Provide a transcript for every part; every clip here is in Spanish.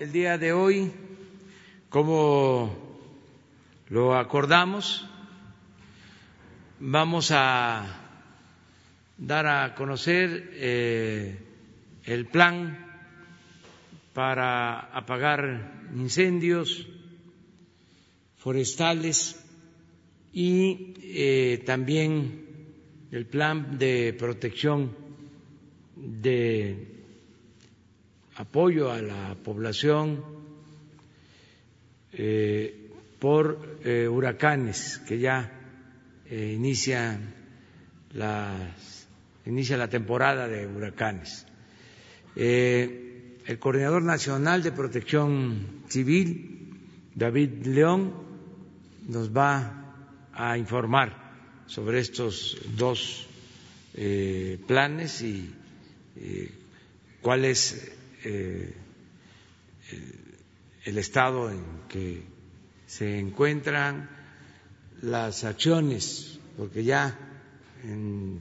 el día de hoy, como lo acordamos, vamos a dar a conocer eh, el plan para apagar incendios forestales y eh, también el plan de protección de apoyo a la población eh, por eh, huracanes que ya inicia inicia la temporada de huracanes. el coordinador nacional de protección civil, David León, nos va a informar sobre estos dos eh, planes y eh, cuál es eh, el estado en que se encuentran las acciones, porque ya en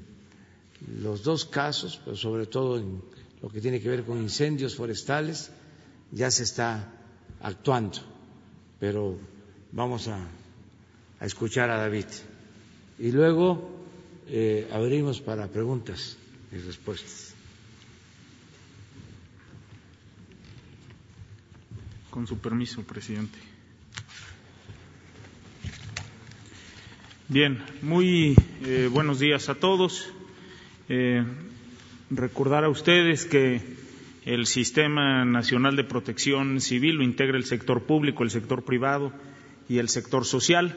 los dos casos, pero sobre todo en lo que tiene que ver con incendios forestales, ya se está actuando, pero vamos a escuchar a David. Y luego eh, abrimos para preguntas y respuestas. Con su permiso, presidente. Bien, muy eh, buenos días a todos. Eh, recordar a ustedes que el Sistema Nacional de Protección Civil lo integra el sector público, el sector privado y el sector social.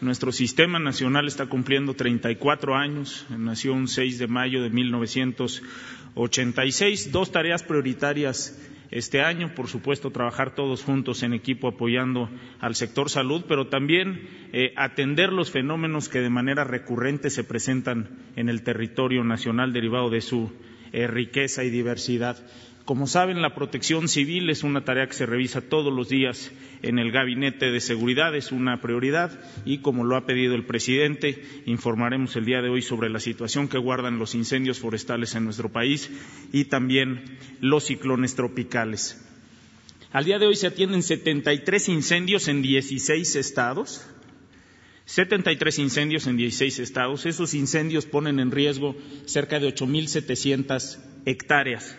Nuestro sistema nacional está cumpliendo 34 años, nació un 6 de mayo de 1986. Dos tareas prioritarias este año, por supuesto, trabajar todos juntos en equipo apoyando al sector salud, pero también eh, atender los fenómenos que de manera recurrente se presentan en el territorio nacional derivado de su eh, riqueza y diversidad. Como saben, la protección civil es una tarea que se revisa todos los días en el Gabinete de Seguridad, es una prioridad y, como lo ha pedido el presidente, informaremos el día de hoy sobre la situación que guardan los incendios forestales en nuestro país y también los ciclones tropicales. Al día de hoy se atienden 73 incendios en 16 estados. 73 incendios en 16 estados. Esos incendios ponen en riesgo cerca de 8.700 hectáreas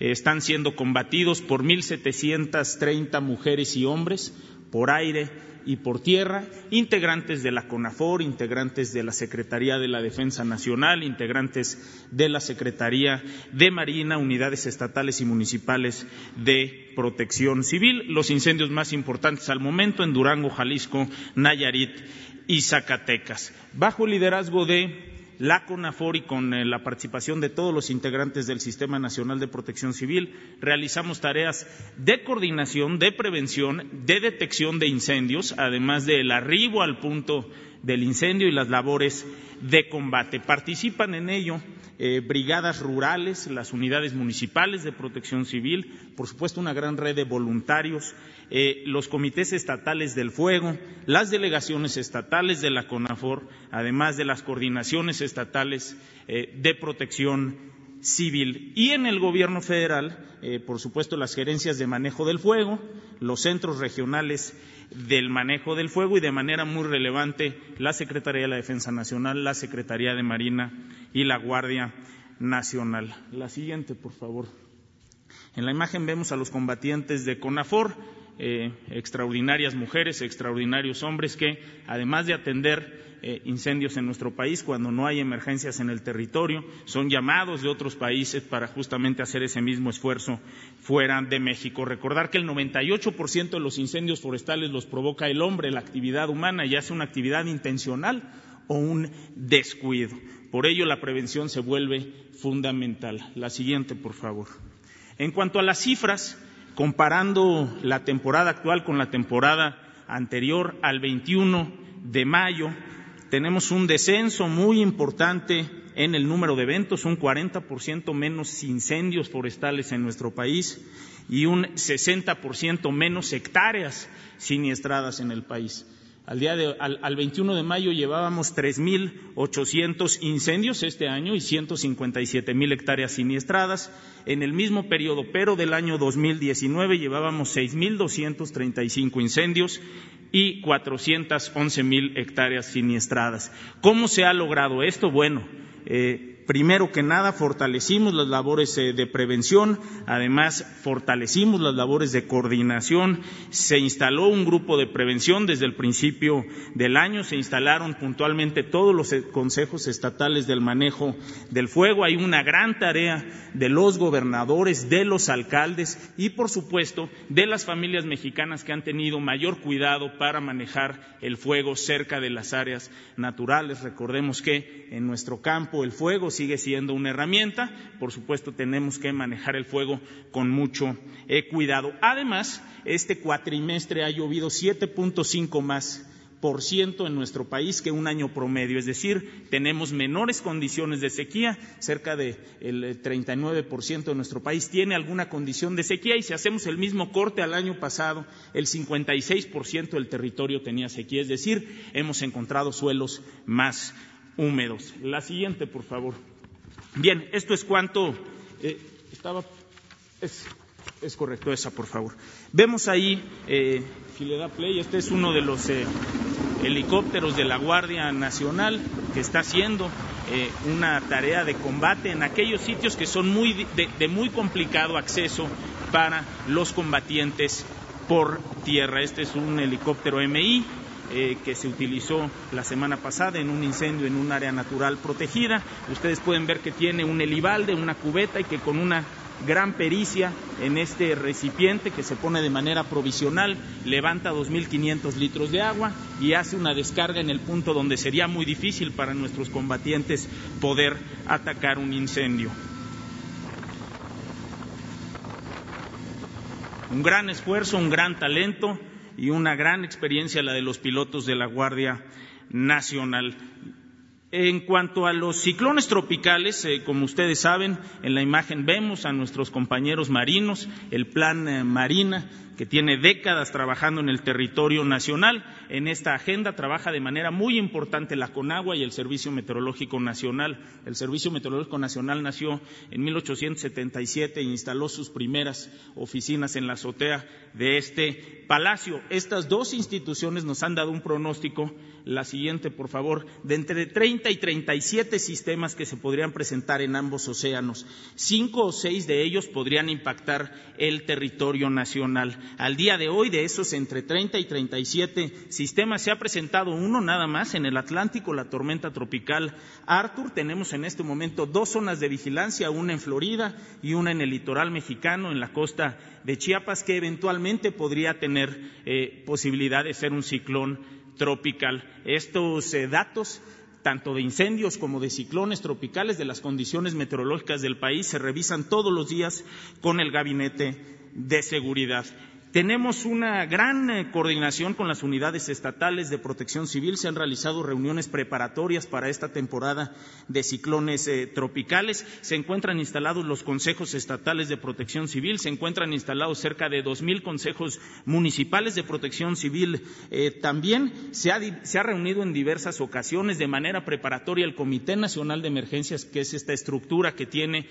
están siendo combatidos por 1.730 mujeres y hombres por aire y por tierra, integrantes de la CONAFOR, integrantes de la Secretaría de la Defensa Nacional, integrantes de la Secretaría de Marina, unidades estatales y municipales de protección civil. Los incendios más importantes al momento en Durango, Jalisco, Nayarit y Zacatecas. Bajo el liderazgo de la CONAFOR y con eh, la participación de todos los integrantes del Sistema Nacional de Protección Civil, realizamos tareas de coordinación, de prevención, de detección de incendios, además del arribo al punto del incendio y las labores de combate. Participan en ello eh, brigadas rurales, las unidades municipales de protección civil, por supuesto una gran red de voluntarios, eh, los comités estatales del fuego, las delegaciones estatales de la CONAFOR, además de las coordinaciones estatales eh, de protección civil. Y en el gobierno federal, eh, por supuesto, las gerencias de manejo del fuego, los centros regionales del manejo del fuego y de manera muy relevante la Secretaría de la Defensa Nacional, la Secretaría de Marina y la Guardia Nacional. La siguiente, por favor. En la imagen vemos a los combatientes de CONAFOR, eh, extraordinarias mujeres, extraordinarios hombres que, además de atender eh, incendios en nuestro país cuando no hay emergencias en el territorio, son llamados de otros países para justamente hacer ese mismo esfuerzo fuera de México. Recordar que el 98% de los incendios forestales los provoca el hombre, la actividad humana, ya sea una actividad intencional o un descuido. Por ello, la prevención se vuelve fundamental. La siguiente, por favor. En cuanto a las cifras, comparando la temporada actual con la temporada anterior al 21 de mayo, tenemos un descenso muy importante en el número de eventos, un 40% menos incendios forestales en nuestro país y un 60% menos hectáreas siniestradas en el país. Al, día de, al, al 21 de mayo llevábamos 3.800 incendios este año y 157.000 hectáreas siniestradas. En el mismo periodo, pero del año 2019, llevábamos 6.235 incendios y 411.000 hectáreas siniestradas. ¿Cómo se ha logrado esto? Bueno, eh, Primero que nada, fortalecimos las labores eh, de prevención, además fortalecimos las labores de coordinación, se instaló un grupo de prevención desde el principio del año, se instalaron puntualmente todos los eh, consejos estatales del manejo del fuego, hay una gran tarea de los gobernadores, de los alcaldes y, por supuesto, de las familias mexicanas que han tenido mayor cuidado para manejar el fuego cerca de las áreas naturales. Recordemos que en nuestro campo el fuego sigue siendo una herramienta. Por supuesto, tenemos que manejar el fuego con mucho eh, cuidado. Además, este cuatrimestre ha llovido 7.5 más por ciento en nuestro país que un año promedio, es decir, tenemos menores condiciones de sequía, cerca del de 39% de nuestro país tiene alguna condición de sequía y si hacemos el mismo corte al año pasado, el 56% del territorio tenía sequía, es decir, hemos encontrado suelos más húmedos. La siguiente, por favor. Bien, esto es cuanto eh, estaba. Es, es, correcto, esa, por favor. Vemos ahí, eh, si le da play, este es uno de los eh, helicópteros de la Guardia Nacional que está haciendo eh, una tarea de combate en aquellos sitios que son muy de, de muy complicado acceso para los combatientes por tierra. Este es un helicóptero MI eh, que se utilizó la semana pasada en un incendio en un área natural protegida. Ustedes pueden ver que tiene un helibalde, una cubeta y que con una gran pericia en este recipiente que se pone de manera provisional, levanta 2.500 litros de agua y hace una descarga en el punto donde sería muy difícil para nuestros combatientes poder atacar un incendio. Un gran esfuerzo, un gran talento y una gran experiencia la de los pilotos de la Guardia Nacional. En cuanto a los ciclones tropicales, eh, como ustedes saben, en la imagen vemos a nuestros compañeros marinos, el plan eh, Marina, que tiene décadas trabajando en el territorio nacional. En esta agenda trabaja de manera muy importante la CONAGUA y el Servicio Meteorológico Nacional. El Servicio Meteorológico Nacional nació en 1877 e instaló sus primeras oficinas en la azotea de este palacio. Estas dos instituciones nos han dado un pronóstico, la siguiente por favor, de entre 30 y 37 sistemas que se podrían presentar en ambos océanos. Cinco o seis de ellos podrían impactar el territorio nacional. Al día de hoy, de esos entre 30 y 37 sistemas, se ha presentado uno nada más en el Atlántico, la tormenta tropical Arthur. Tenemos en este momento dos zonas de vigilancia, una en Florida y una en el litoral mexicano, en la costa de Chiapas, que eventualmente podría tener eh, posibilidad de ser un ciclón tropical. Estos eh, datos tanto de incendios como de ciclones tropicales, de las condiciones meteorológicas del país, se revisan todos los días con el Gabinete de Seguridad. Tenemos una gran eh, coordinación con las unidades estatales de protección civil. Se han realizado reuniones preparatorias para esta temporada de ciclones eh, tropicales. Se encuentran instalados los consejos estatales de protección civil. Se encuentran instalados cerca de dos mil consejos municipales de protección civil. Eh, también se ha, reunido en diversas ocasiones de manera preparatoria el Comité Nacional de Emergencias, que es esta estructura que tiene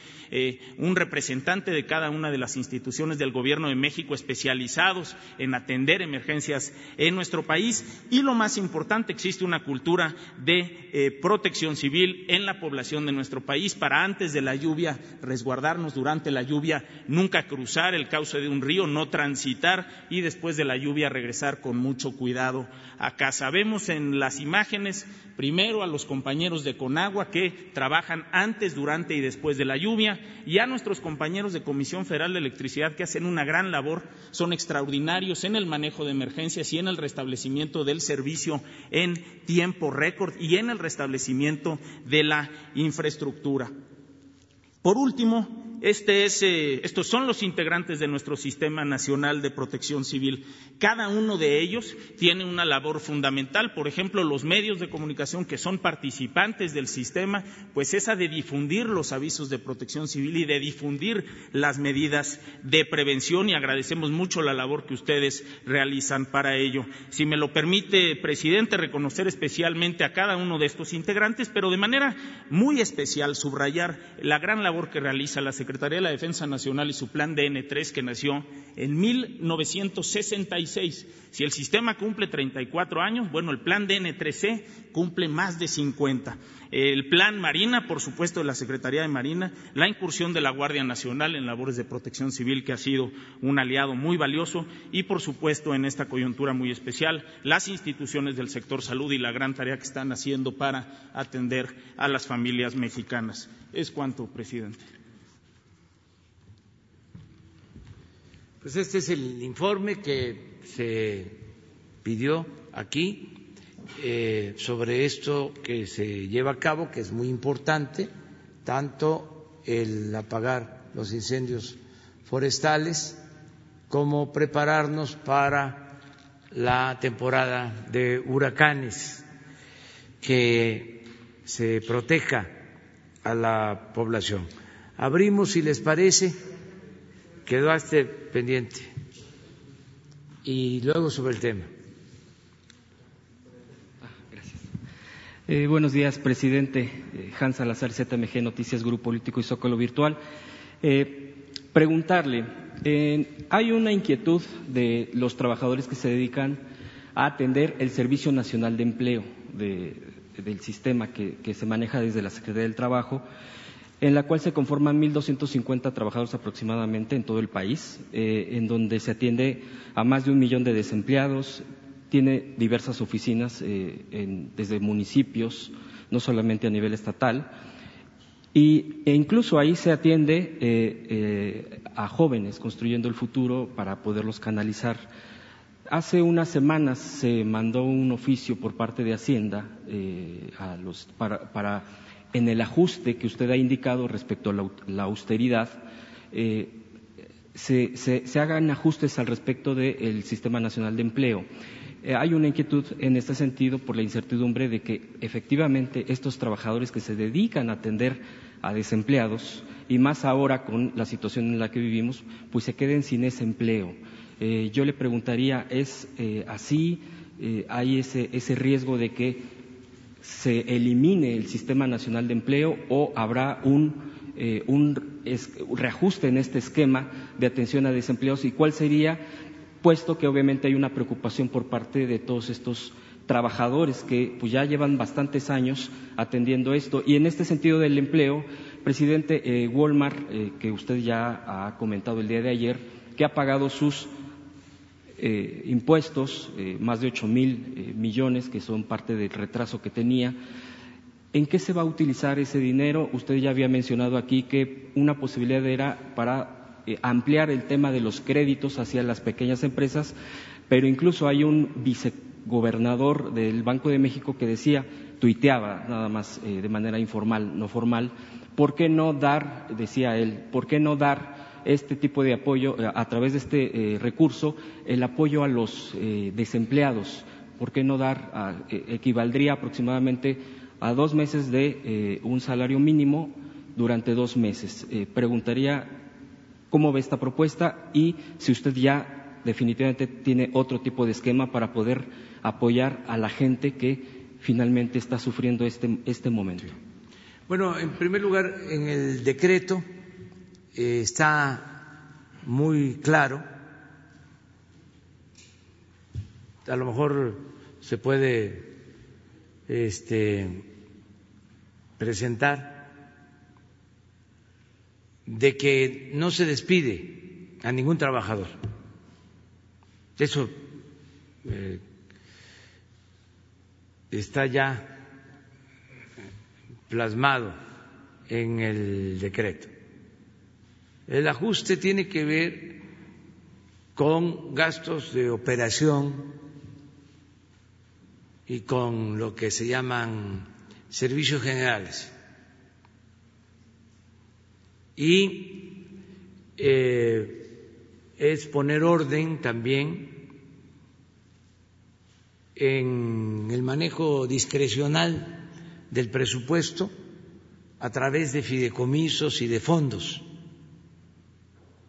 un representante de cada una de las instituciones del Gobierno de México en atender emergencias en nuestro país y lo más importante, existe una cultura de eh, protección civil en la población de nuestro país para antes de la lluvia resguardarnos durante la lluvia, nunca cruzar el cauce de un río, no transitar y después de la lluvia regresar con mucho cuidado a casa. Vemos en las imágenes primero a los compañeros de Conagua que trabajan antes, durante y después de la lluvia y a nuestros compañeros de Comisión Federal de Electricidad que hacen una gran labor, son extraordinarios en el manejo de emergencias y en el restablecimiento del servicio en tiempo récord y en el restablecimiento de la infraestructura. Por último, este es, eh, estos son los integrantes de nuestro Sistema Nacional de Protección Civil. Cada uno de ellos tiene una labor fundamental. Por ejemplo, los medios de comunicación que son participantes del sistema, pues esa de difundir los avisos de protección civil y de difundir las medidas de prevención y agradecemos mucho la labor que ustedes realizan para ello. Si me lo permite, presidente, reconocer especialmente a cada uno de estos integrantes, pero de manera muy especial subrayar la gran labor que realiza la Secretaría de la Defensa Nacional y su plan DN3 que nació en 1966. Si el sistema cumple 34 años, bueno, el plan DN3C cumple más de 50 el plan Marina, por supuesto, de la Secretaría de Marina, la incursión de la Guardia Nacional en labores de protección civil, que ha sido un aliado muy valioso, y, por supuesto, en esta coyuntura muy especial, las instituciones del sector salud y la gran tarea que están haciendo para atender a las familias mexicanas. Es cuanto, presidente. Pues este es el informe que se pidió aquí eh, sobre esto que se lleva a cabo, que es muy importante, tanto el apagar los incendios forestales como prepararnos para la temporada de huracanes, que se proteja a la población. Abrimos, si les parece, quedó este pendiente. Y luego sobre el tema. Eh, buenos días, presidente. Eh, Hans Salazar, ZMG Noticias, Grupo Político y Zócalo Virtual. Eh, preguntarle, hay una inquietud de los trabajadores que se dedican a atender el Servicio Nacional de Empleo del sistema que, se maneja desde la Secretaría del Trabajo, en la cual se conforman 1.250 trabajadores aproximadamente en todo el país, en donde se atiende a más de un millón de desempleados, tiene diversas oficinas eh, desde municipios, no solamente a nivel estatal, y, e incluso ahí se atiende eh, eh, a jóvenes construyendo el futuro para poderlos canalizar. Hace unas semanas se mandó un oficio por parte de Hacienda para, en el ajuste que usted ha indicado respecto a la, austeridad, se, se, hagan ajustes al respecto del Sistema Nacional de Empleo. Eh, hay una inquietud en este sentido por la incertidumbre de que efectivamente estos trabajadores que se dedican a atender a desempleados y más ahora con la situación en la que vivimos, pues se queden sin ese empleo. Eh, yo le preguntaría, ¿es eh, así? ¿Hay ese, ese riesgo de que se elimine el Sistema Nacional de Empleo o habrá un, un reajuste en este esquema de atención a desempleados y cuál sería puesto que obviamente hay una preocupación por parte de todos estos trabajadores que pues, ya llevan bastantes años atendiendo esto. Y en este sentido del empleo, presidente, eh, Walmart, eh, que usted ya ha comentado el día de ayer, que ha pagado sus eh, impuestos, más de ocho mil millones, que son parte del retraso que tenía. ¿En qué se va a utilizar ese dinero? Usted ya había mencionado aquí que una posibilidad era para eh, ampliar el tema de los créditos hacia las pequeñas empresas, pero incluso hay un vicegobernador del Banco de México que decía, tuiteaba nada más eh, de manera informal, no formal, ¿por qué no dar, decía él, por qué no dar este tipo de apoyo, eh, a través de este recurso, el apoyo a los desempleados? ¿Por qué no dar, equivaldría aproximadamente a dos meses de un salario mínimo durante dos meses? preguntaría cómo ve esta propuesta y si usted ya definitivamente tiene otro tipo de esquema para poder apoyar a la gente que finalmente está sufriendo este, este momento. Bueno, en primer lugar, en el decreto eh, está muy claro, a lo mejor se puede este, presentar de que no se despide a ningún trabajador. Eso eh, está ya plasmado en el decreto. El ajuste tiene que ver con gastos de operación y con lo que se llaman servicios generales y eh, es poner orden también en el manejo discrecional del presupuesto a través de fideicomisos y de fondos.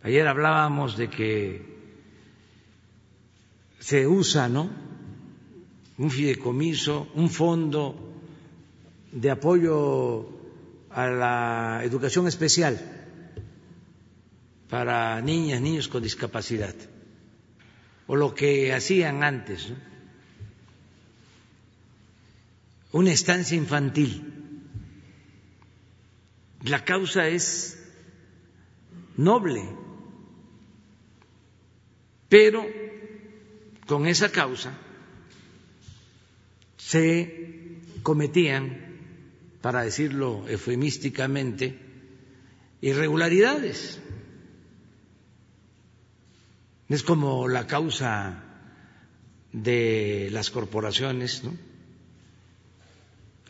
Ayer hablábamos de que se usa, ¿no? Un fideicomiso, un fondo de apoyo a la educación especial para niñas, niños con discapacidad, o lo que hacían antes, una estancia infantil. La causa es noble, pero con esa causa se cometían, para decirlo eufemísticamente, irregularidades. Es como la causa de las corporaciones, ¿no?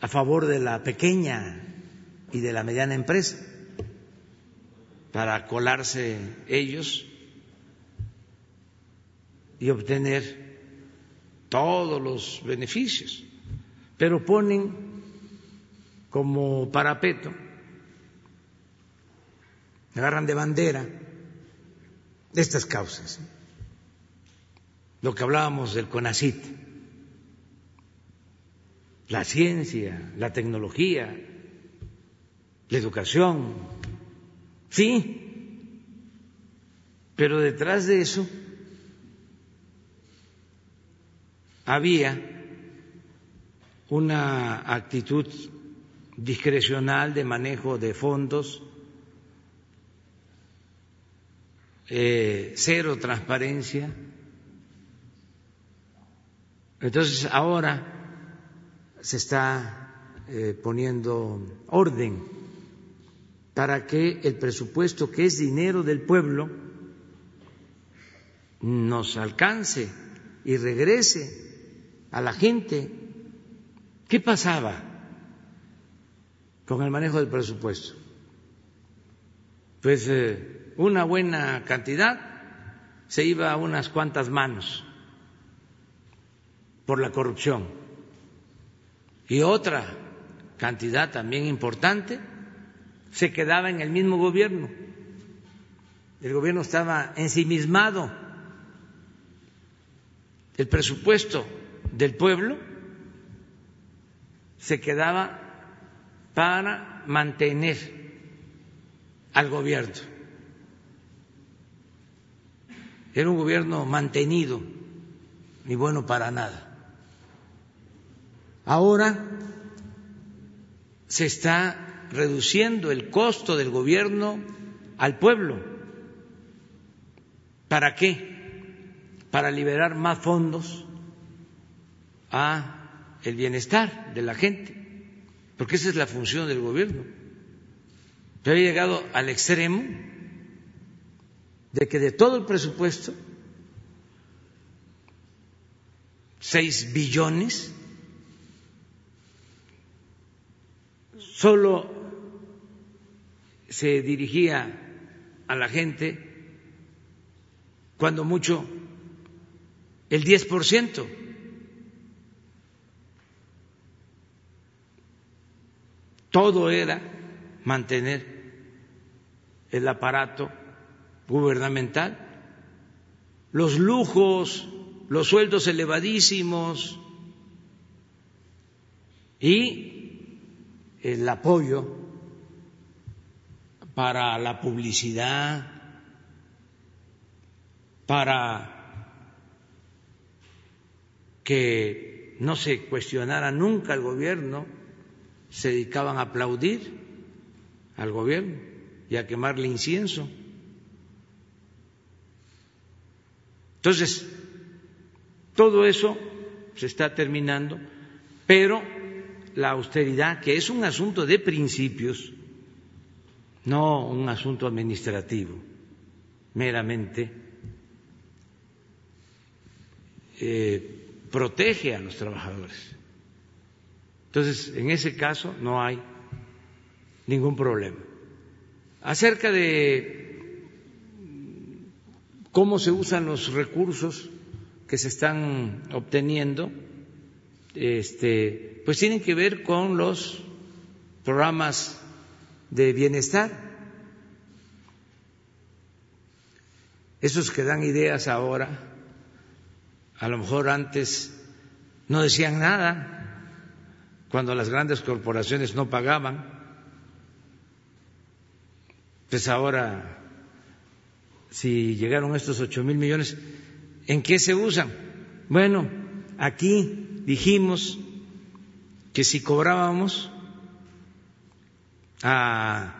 a favor de la pequeña y de la mediana empresa para colarse ellos y obtener todos los beneficios, pero ponen como parapeto, agarran de bandera estas causas, lo que hablábamos del CONACIT. La ciencia, la tecnología, la educación, sí, pero detrás de eso había una actitud discrecional de manejo de fondos, eh, cero transparencia. Entonces ahora se está eh, poniendo orden para que el presupuesto, que es dinero del pueblo, nos alcance y regrese a la gente. ¿Qué pasaba con el manejo del presupuesto? Pues eh, una buena cantidad se iba a unas cuantas manos por la corrupción y otra cantidad también importante se quedaba en el mismo gobierno. El gobierno estaba ensimismado. El presupuesto del pueblo se quedaba para mantener al gobierno. Era un gobierno mantenido, ni bueno para nada. Ahora se está reduciendo el costo del gobierno al pueblo. ¿Para qué? Para liberar más fondos a el bienestar de la gente, porque esa es la función del gobierno. Yo he llegado al extremo de que de todo el presupuesto, seis billones, solo se dirigía a la gente cuando mucho el 10%. Todo era mantener el aparato gubernamental, los lujos, los sueldos elevadísimos y el apoyo para la publicidad, para que no se cuestionara nunca el gobierno, se dedicaban a aplaudir al gobierno y a quemarle incienso. Entonces, todo eso se está terminando, pero la austeridad, que es un asunto de principios, no un asunto administrativo, meramente, eh, protege a los trabajadores. Entonces, en ese caso no hay ningún problema. Acerca de cómo se usan los recursos que se están obteniendo, este, pues tienen que ver con los programas de bienestar, esos que dan ideas ahora, a lo mejor antes no decían nada, cuando las grandes corporaciones no pagaban, pues ahora, si llegaron estos ocho mil millones, ¿en qué se usan? Bueno, aquí dijimos que si cobrábamos a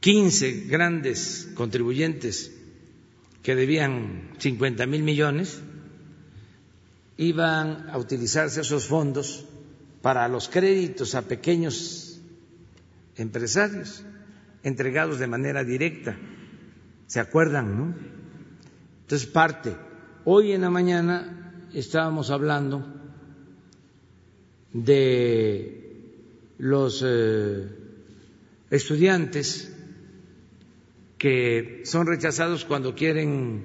15 grandes contribuyentes que debían 50 mil millones, iban a utilizarse esos fondos para los créditos a pequeños empresarios entregados de manera directa. ¿Se acuerdan, no? Entonces, parte. Hoy en la mañana estábamos hablando de los eh, estudiantes que son rechazados cuando quieren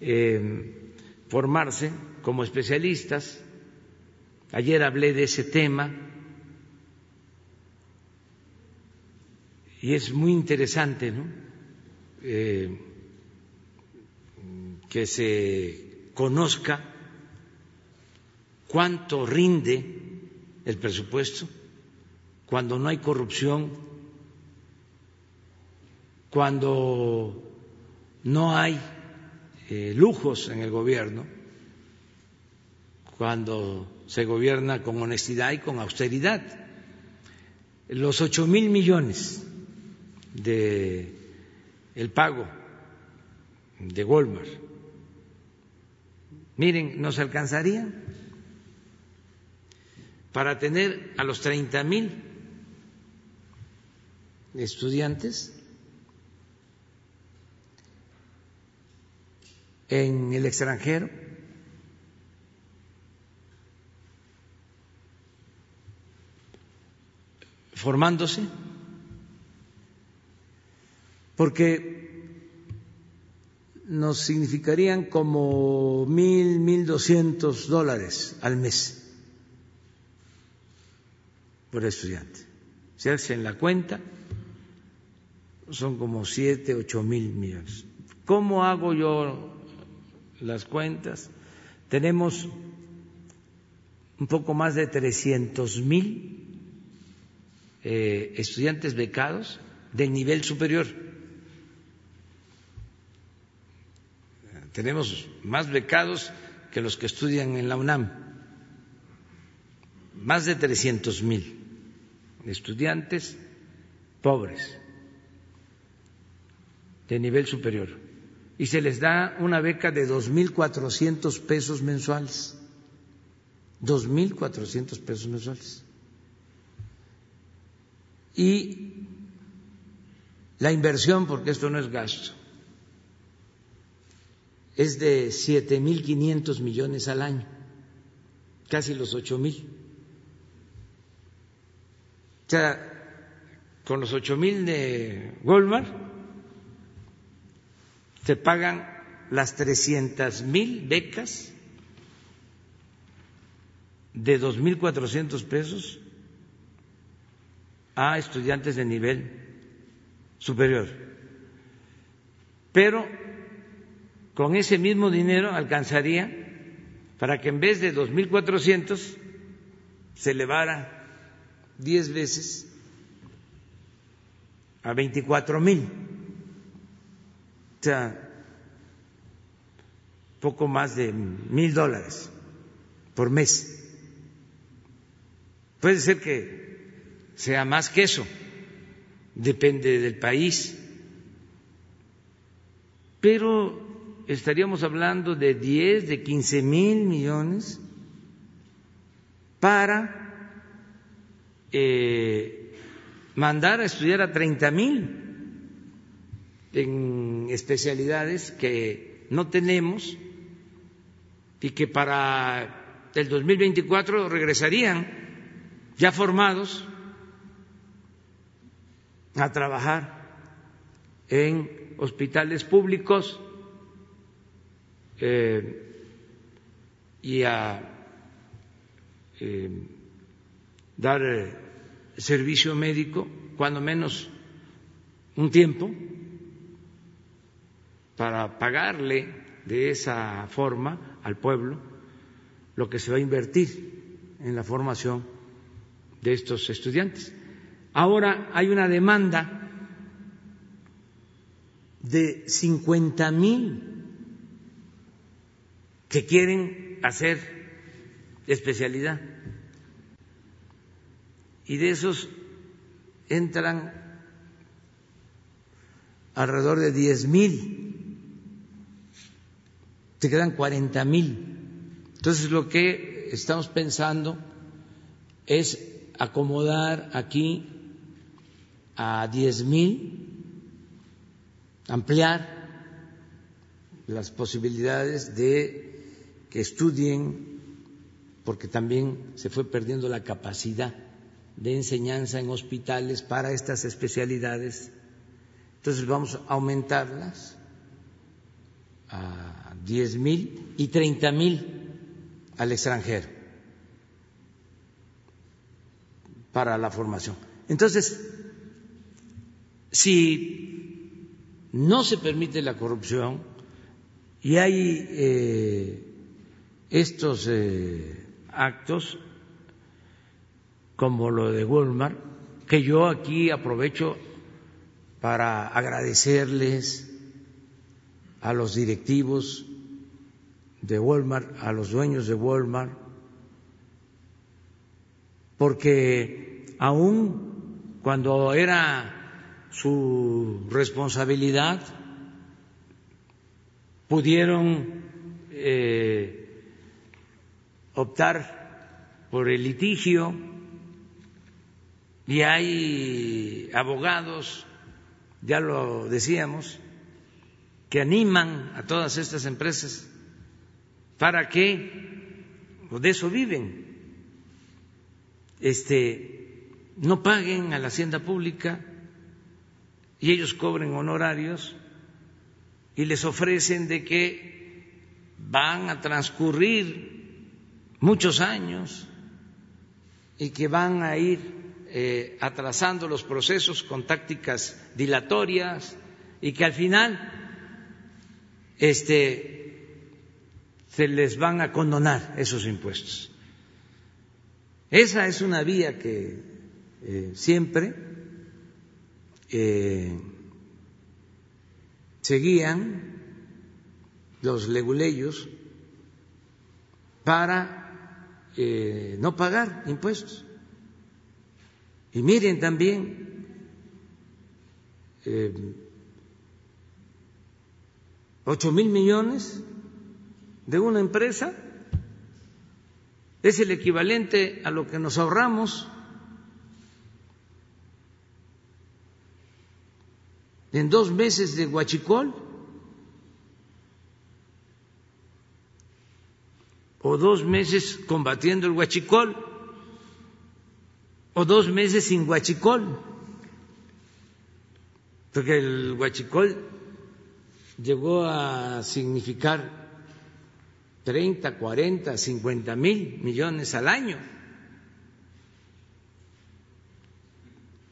eh, formarse como especialistas. Ayer hablé de ese tema y es muy interesante ¿no? Eh, que se conozca cuánto rinde el presupuesto cuando no hay corrupción, cuando no hay eh, lujos en el gobierno, cuando se gobierna con honestidad y con austeridad. Los ocho mil millones de el pago de Walmart, miren, nos alcanzaría para tener a los treinta mil estudiantes en el extranjero formándose, porque nos significarían como mil, mil doscientos dólares al mes por estudiante. Si hacen la cuenta, son como siete, ocho mil millones. ¿Cómo hago yo las cuentas? Tenemos un poco más de trescientos mil eh, estudiantes becados de nivel superior. Tenemos más becados que los que estudian en la UNAM, más de trescientos mil estudiantes pobres de nivel superior. Y se les da una beca de dos mil cuatrocientos pesos mensuales, dos mil cuatrocientos pesos mensuales y la inversión, porque esto no es gasto, es de siete mil quinientos millones al año, casi los ocho mil. O sea, con los ocho mil de Walmart se pagan las trescientas mil becas de dos mil cuatrocientos pesos a estudiantes de nivel superior. Pero con ese mismo dinero alcanzaría para que en vez de 2.400 se elevara 10 veces a 24.000. O sea, poco más de mil dólares por mes. Puede ser que sea más que eso, depende del país. Pero estaríamos hablando de 10, de 15 mil millones para eh, mandar a estudiar a 30 mil en especialidades que no tenemos y que para el 2024 regresarían ya formados a trabajar en hospitales públicos eh, y a eh, dar eh, servicio médico, cuando menos un tiempo, para pagarle de esa forma al pueblo lo que se va a invertir en la formación de estos estudiantes. Ahora hay una demanda de 50 mil que quieren hacer especialidad y de esos entran alrededor de 10 mil, se quedan 40 mil. Entonces lo que estamos pensando es acomodar aquí a 10 mil, ampliar las posibilidades de que estudien, porque también se fue perdiendo la capacidad de enseñanza en hospitales para estas especialidades. Entonces vamos a aumentarlas a diez mil y treinta mil al extranjero para la formación. Entonces, si no se permite la corrupción y hay eh, estos eh, actos, como lo de Walmart, que yo aquí aprovecho para agradecerles a los directivos de Walmart, a los dueños de Walmart, porque aún cuando era su responsabilidad, pudieron eh, optar por el litigio y hay abogados, ya lo decíamos, que animan a todas estas empresas para que, de eso viven, este, no paguen a la hacienda pública y ellos cobren honorarios y les ofrecen de que van a transcurrir muchos años y que van a ir eh, atrasando los procesos con tácticas dilatorias y que al final este, se les van a condonar esos impuestos. Esa es una vía que eh, siempre eh, seguían los leguleyos para no pagar impuestos. Y miren también eh, ocho mil millones de una empresa es el equivalente a lo que nos ahorramos en dos meses de Huachicol o dos meses combatiendo el Huachicol o dos meses sin huachicol, porque el huachicol llegó a significar 30, 40, 50 mil millones al año.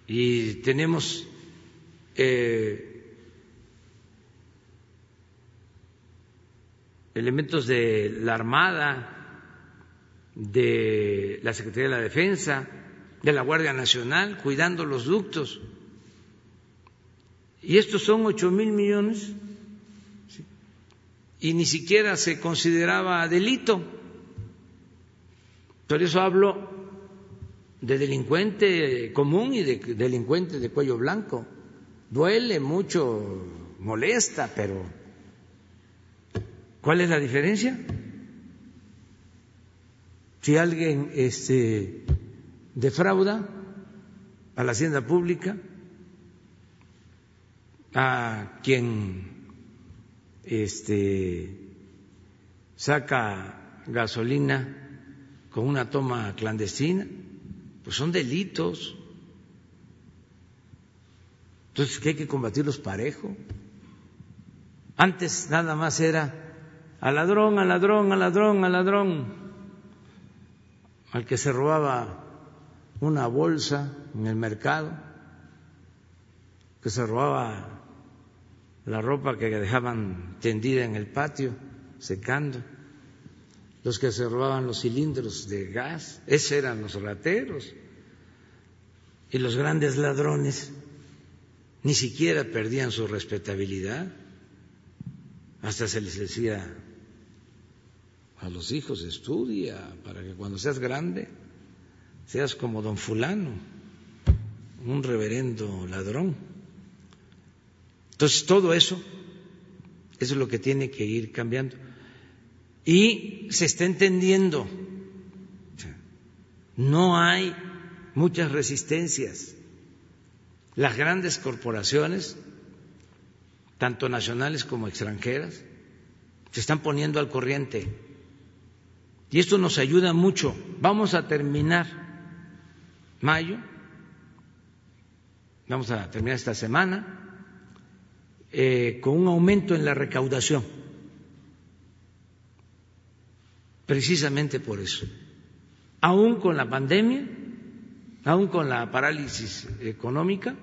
Y tenemos eh, elementos de la Armada, de la Secretaría de la Defensa, de la Guardia Nacional cuidando los ductos. Y estos son ocho mil millones y ni siquiera se consideraba delito. Por eso hablo de delincuente común y de delincuente de cuello blanco. Duele mucho, molesta, pero ¿cuál es la diferencia? Si alguien este, defrauda a la hacienda pública, a quien este, saca gasolina con una toma clandestina, pues son delitos. Entonces, que hay que combatirlos parejo. Antes nada más era al ladrón, al ladrón, al ladrón, al ladrón, al que se robaba una bolsa en el mercado, que se robaba la ropa que dejaban tendida en el patio, secando, los que se robaban los cilindros de gas, esos eran los rateros. Y los grandes ladrones ni siquiera perdían su respetabilidad, hasta se les decía a los hijos, estudia para que cuando seas grande seas como don fulano, un reverendo ladrón. Entonces todo eso, eso es lo que tiene que ir cambiando. Y se está entendiendo, no hay muchas resistencias. Las grandes corporaciones, tanto nacionales como extranjeras, se están poniendo al corriente. Y esto nos ayuda mucho. Vamos a terminar mayo, vamos a terminar esta semana, eh, con un aumento en la recaudación. Precisamente por eso. Aún con la pandemia, aún con la parálisis económica,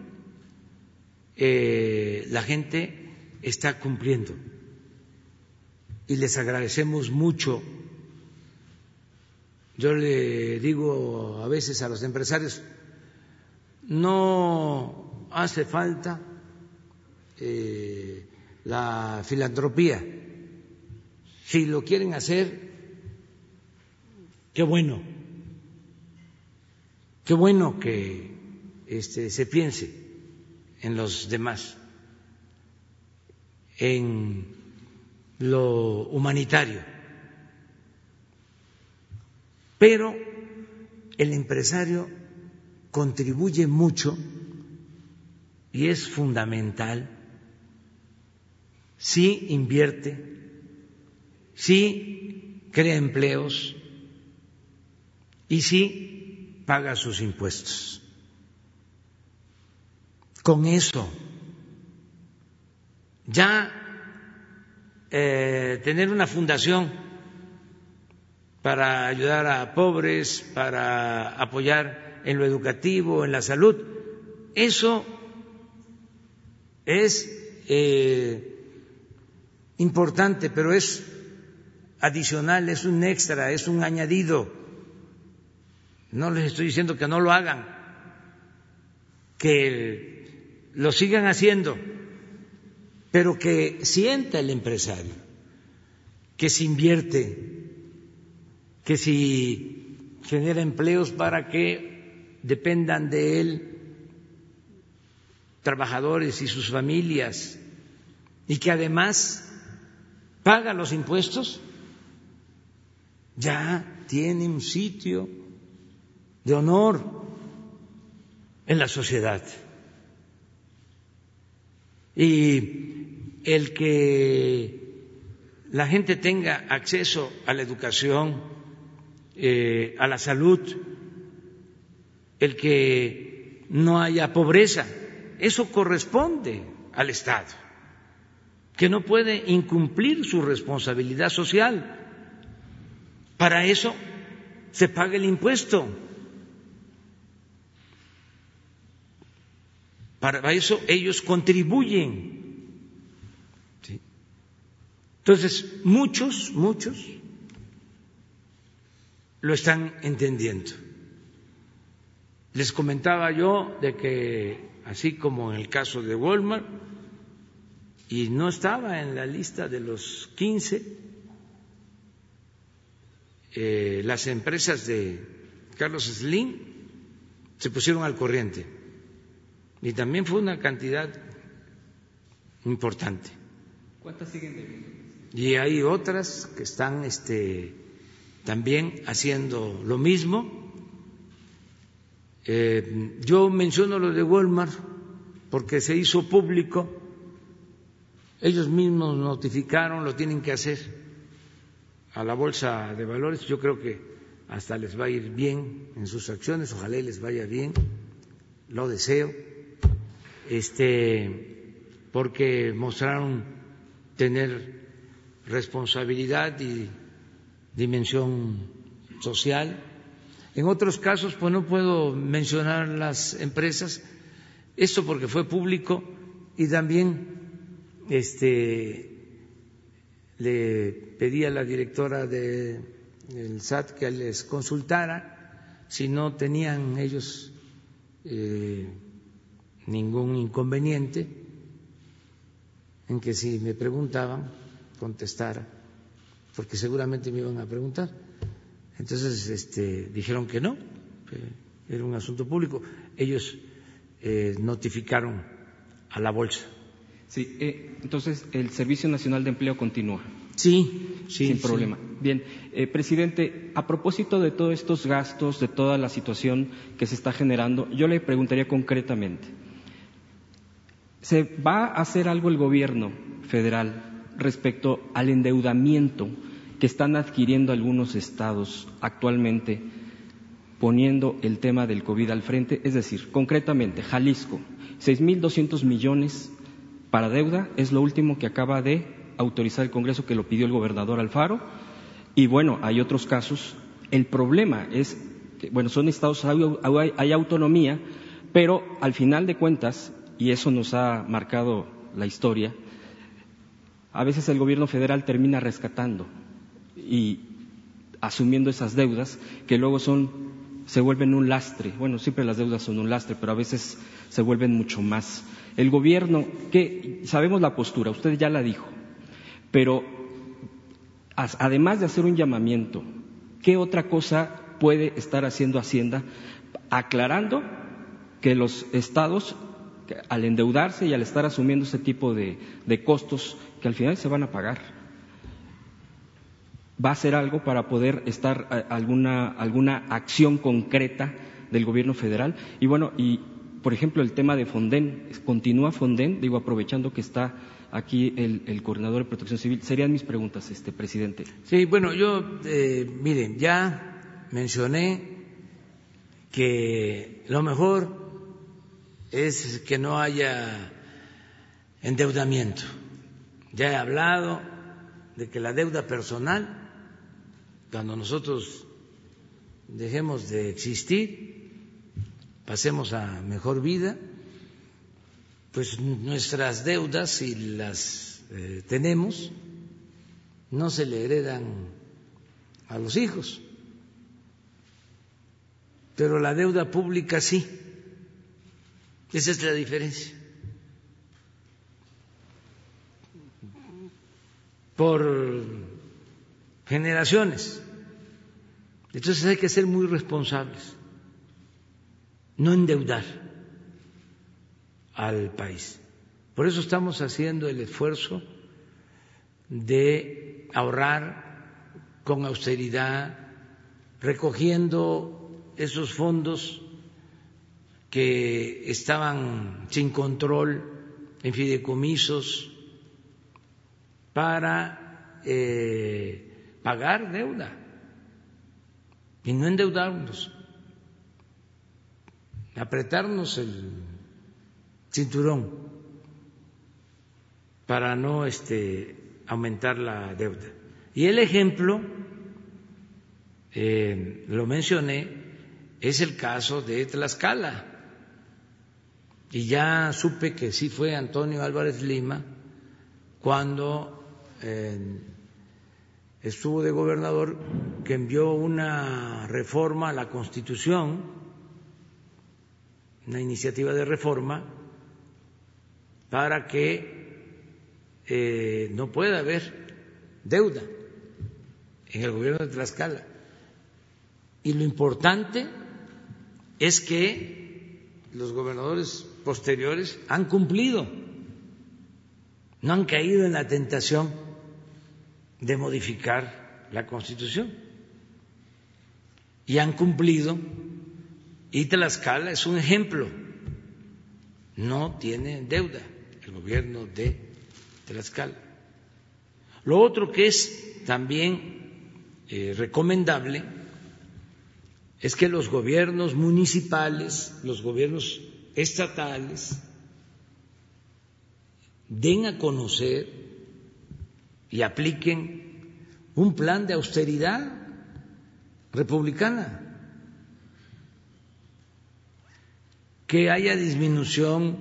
eh, la gente está cumpliendo. Y les agradecemos mucho. Yo le digo a veces a los empresarios, no hace falta eh, la filantropía. Si lo quieren hacer, qué bueno Qué bueno que este, se piense en los demás, en lo humanitario. Pero el empresario contribuye mucho y es fundamental si invierte, si crea empleos y si paga sus impuestos. Con eso, ya eh, tener una fundación para ayudar a pobres, para apoyar en lo educativo, en la salud, eso es eh, importante, pero es adicional, es un extra, es un añadido no les estoy diciendo que no lo hagan, que lo sigan haciendo, pero que sienta el empresario que se invierte, que si genera empleos para que dependan de él trabajadores y sus familias y que además paga los impuestos, ya tiene un sitio de honor en la sociedad. Y el que la gente tenga acceso a la educación, eh, a la salud, el que no haya pobreza, eso corresponde al Estado, que no puede incumplir su responsabilidad social. Para eso se paga el impuesto. Para eso ellos contribuyen. Entonces, muchos, muchos lo están entendiendo. Les comentaba yo de que, así como en el caso de Walmart, y no estaba en la lista de los 15, eh, las empresas de Carlos Slim se pusieron al corriente y también fue una cantidad importante. ¿Cuántas siguen debiendo? Y hay otras que están este, también haciendo lo mismo. Eh, yo menciono lo de Walmart porque se hizo público, ellos mismos notificaron, lo tienen que hacer a la bolsa de valores. Yo creo que hasta les va a ir bien en sus acciones, ojalá les vaya bien, lo deseo este, porque mostraron tener responsabilidad y dimensión social. En otros casos, pues no puedo mencionar las empresas, esto porque fue público y también este, le pedí a la directora del SAT que les consultara si no tenían ellos eh, ningún inconveniente en que si me preguntaban contestara, porque seguramente me iban a preguntar. Entonces este, dijeron que no, que era un asunto público. Ellos eh, notificaron a la bolsa. Sí, eh, entonces el Servicio Nacional de Empleo continúa. Sí, sí. Sin problema. Bien, eh, presidente, a propósito de todos estos gastos, de toda la situación que se está generando, yo le preguntaría concretamente, ¿se va a hacer algo el gobierno federal respecto al endeudamiento que están adquiriendo algunos estados actualmente poniendo el tema del COVID al frente? Es decir, concretamente, Jalisco, 6.200 millones para deuda es lo último que acaba de autorizar el Congreso que lo pidió el gobernador Alfaro. Y bueno, hay otros casos. El problema es que, bueno, son estados, hay, autonomía, pero al final de cuentas, y eso nos ha marcado la historia, a veces el gobierno federal termina rescatando y asumiendo esas deudas que luego son se vuelven un lastre. Bueno, siempre las deudas son un lastre, pero a veces se vuelven mucho más. El gobierno, que sabemos la postura, usted ya la dijo, pero además de hacer un llamamiento, ¿qué otra cosa puede estar haciendo Hacienda aclarando que los estados, al endeudarse y al estar asumiendo ese tipo de, de costos, que al final se van a pagar? ¿Va a hacer algo para poder estar eh, alguna, alguna acción concreta del gobierno federal? Y bueno, y por ejemplo, el tema de Fonden, ¿continúa Fonden? Digo, aprovechando que está aquí el, coordinador de protección civil. Serían mis preguntas, este presidente. Sí, bueno, yo, eh, miren, ya mencioné que lo mejor es que no haya endeudamiento. Ya he hablado de que la deuda personal cuando nosotros dejemos de existir, pasemos a mejor vida, pues nuestras deudas, si las eh, tenemos, no se le heredan a los hijos, pero la deuda pública sí. Esa es la diferencia. Por generaciones. Entonces hay que ser muy responsables, no endeudar al país. Por eso estamos haciendo el esfuerzo de ahorrar con austeridad, recogiendo esos fondos que estaban sin control en fideicomisos para eh, pagar deuda y no endeudarnos, apretarnos el cinturón para no este, aumentar la deuda. Y el ejemplo, eh, lo mencioné, es el caso de Tlaxcala. Y ya supe que sí fue Antonio Álvarez Lima cuando estuvo de gobernador que envió una reforma a la Constitución, una iniciativa de reforma, para que eh, no pueda haber deuda en el gobierno de Tlaxcala. Y lo importante es que los gobernadores posteriores han cumplido, no han caído en la tentación de modificar la Constitución. Y han cumplido, y Tlaxcala es un ejemplo. No tiene deuda el gobierno de Tlaxcala. Lo otro que es también eh, recomendable es que los gobiernos municipales, los gobiernos estatales, den a conocer y apliquen un plan de austeridad republicana, que haya disminución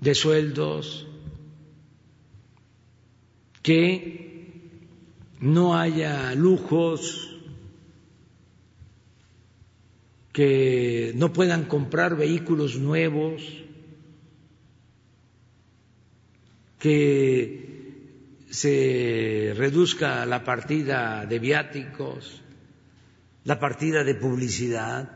de sueldos, que no haya lujos, que no puedan comprar vehículos nuevos, que se reduzca la partida de viáticos, la partida de publicidad.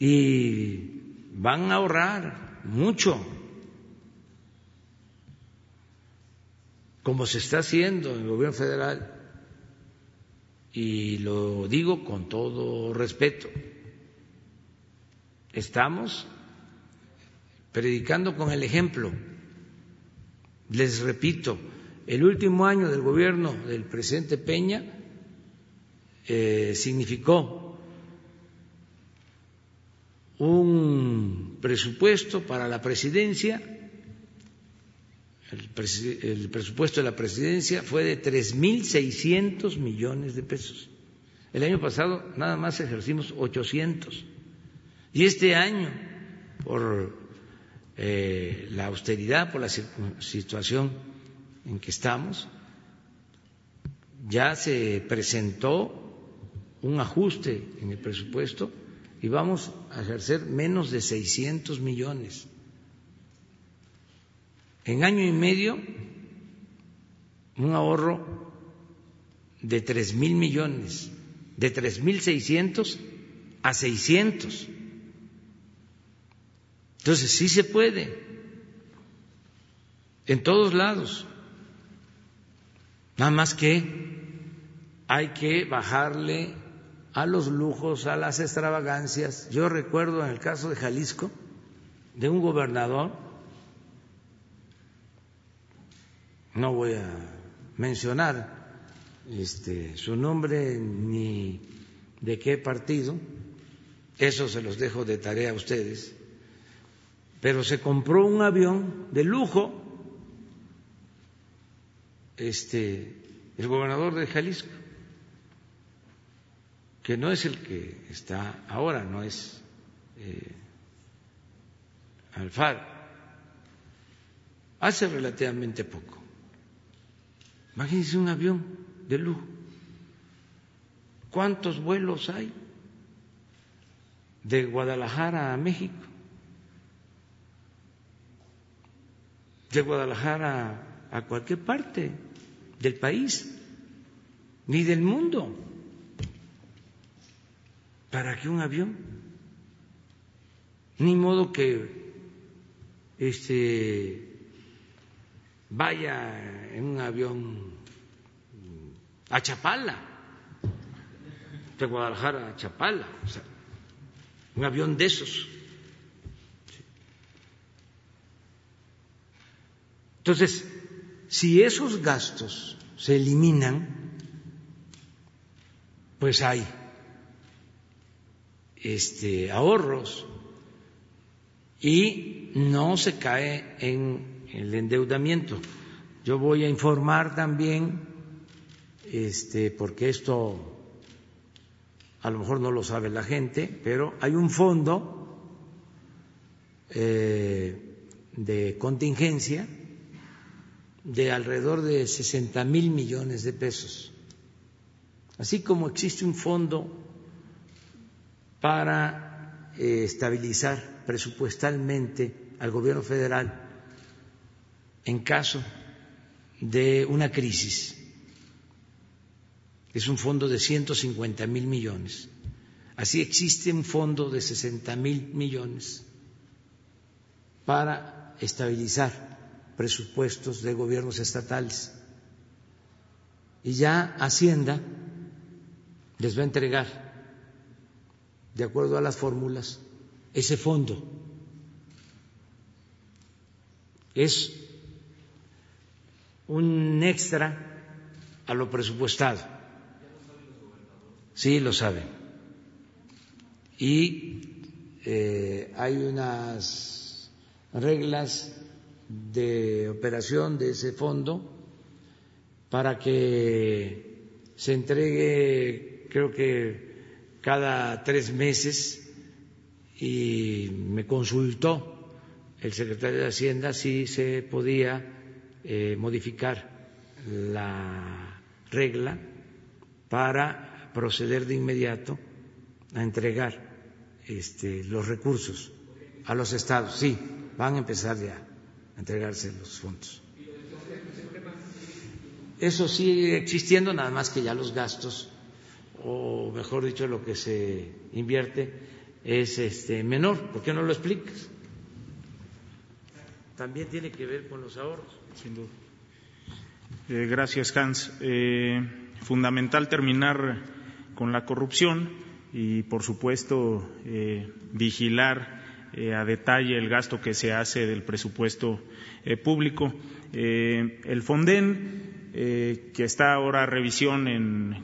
Y van a ahorrar mucho, como se está haciendo en el gobierno federal, y lo digo con todo respeto. Estamos predicando con el ejemplo. Les repito, el último año del gobierno del presidente Peña eh, significó un presupuesto para la presidencia, el, presupuesto de la presidencia fue de 3.600 millones de pesos. El año pasado nada más ejercimos 800. Y este año, por eh, la austeridad, por la situación en que estamos, ya se presentó un ajuste en el presupuesto y vamos a ejercer menos de 600 millones. En año y medio, un ahorro de tres mil millones, de tres mil seiscientos a seiscientos. Entonces, sí se puede, en todos lados. Nada más que hay que bajarle a los lujos, a las extravagancias. Yo recuerdo en el caso de Jalisco, de un gobernador, no voy a mencionar este, su nombre ni de qué partido, eso se los dejo de tarea a ustedes, pero se compró un avión de lujo, este, el gobernador de Jalisco, que no es el que está ahora, no es eh, Alfaro, hace relativamente poco. Imagínense un avión de lujo. ¿Cuántos vuelos hay de Guadalajara a México? de Guadalajara a cualquier parte del país, ni del mundo, para que un avión, ni modo que este vaya en un avión a Chapala, de Guadalajara a Chapala, un avión de esos. Entonces, si esos gastos se eliminan, pues hay este, ahorros y no se cae en el endeudamiento. Yo voy a informar también, este, porque esto a lo mejor no lo sabe la gente, pero hay un fondo eh, de contingencia de alrededor de 60 mil millones de pesos, así como existe un fondo para eh, estabilizar presupuestalmente al gobierno federal en caso de una crisis. Es un fondo de 150 mil millones. Así existe un fondo de 60 mil millones para estabilizar presupuestos de gobiernos estatales. Y ya Hacienda les va a entregar, de acuerdo a las fórmulas, ese fondo. Es un extra a lo presupuestado. Sí, lo saben. Y eh, hay unas reglas de operación de ese fondo para que se entregue, creo que cada tres meses, y me consultó el secretario de Hacienda si se podía eh, modificar la regla para proceder de inmediato a entregar este, los recursos a los estados. Sí, van a empezar ya a entregarse los fondos. Eso sigue existiendo, nada más que ya los gastos, o mejor dicho, lo que se invierte es este, menor. ¿Por qué no lo explicas? También tiene que ver con los ahorros. Eh, gracias, Hans. Eh, fundamental terminar con la corrupción y, por supuesto, eh, vigilar a detalle el gasto que se hace del presupuesto público. el Fonden, que está ahora a revisión en,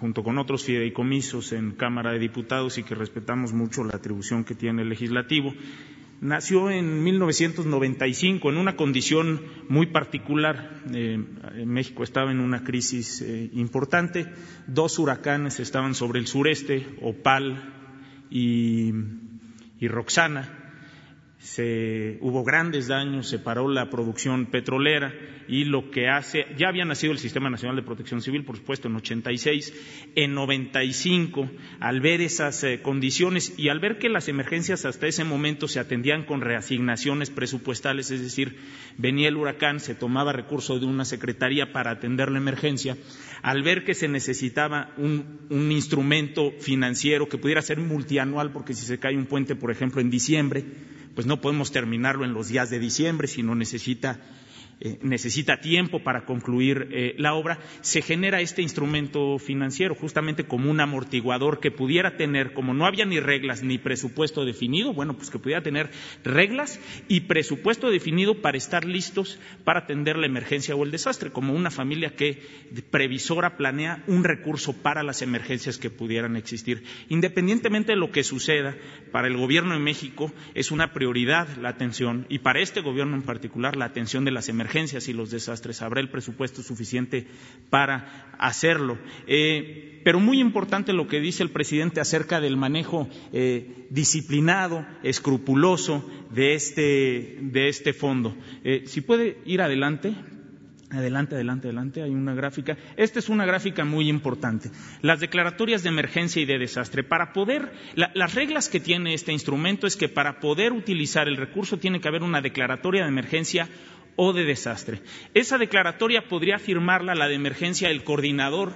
junto con otros fideicomisos en Cámara de Diputados y que respetamos mucho la atribución que tiene el legislativo, nació en 1995 en una condición muy particular. Eh, México estaba en una crisis eh, importante. Dos huracanes estaban sobre el sureste, Opal y Roxana se, hubo grandes daños, se paró la producción petrolera y lo que hace, ya había nacido el Sistema Nacional de Protección Civil, por supuesto, en 86, en 95, al ver esas eh, condiciones y al ver que las emergencias hasta ese momento se atendían con reasignaciones presupuestales, es decir, venía el huracán, se tomaba recurso de una secretaría para atender la emergencia, al ver que se necesitaba un, un instrumento financiero que pudiera ser multianual, porque si se cae un puente, por ejemplo, en diciembre, pues no podemos terminarlo en los días de diciembre, sino necesita eh, necesita tiempo para concluir eh, la obra, se genera este instrumento financiero justamente como un amortiguador que pudiera tener, como no había ni reglas ni presupuesto definido, bueno, pues que pudiera tener reglas y presupuesto definido para estar listos para atender la emergencia o el desastre, como una familia que previsora planea un recurso para las emergencias que pudieran existir. Independientemente de lo que suceda, para el Gobierno de México es una prioridad la atención y para este Gobierno en particular la atención de las emergencias emergencias y los desastres. Habrá el presupuesto suficiente para hacerlo. Eh, pero muy importante lo que dice el presidente acerca del manejo eh, disciplinado, escrupuloso de este, de este fondo. Eh, si puede ir adelante. Adelante, adelante, adelante. Hay una gráfica. Esta es una gráfica muy importante. Las declaratorias de emergencia y de desastre. Para poder, las reglas que tiene este instrumento es que para poder utilizar el recurso tiene que haber una declaratoria de emergencia o de desastre. Esa declaratoria podría firmarla la de emergencia el coordinador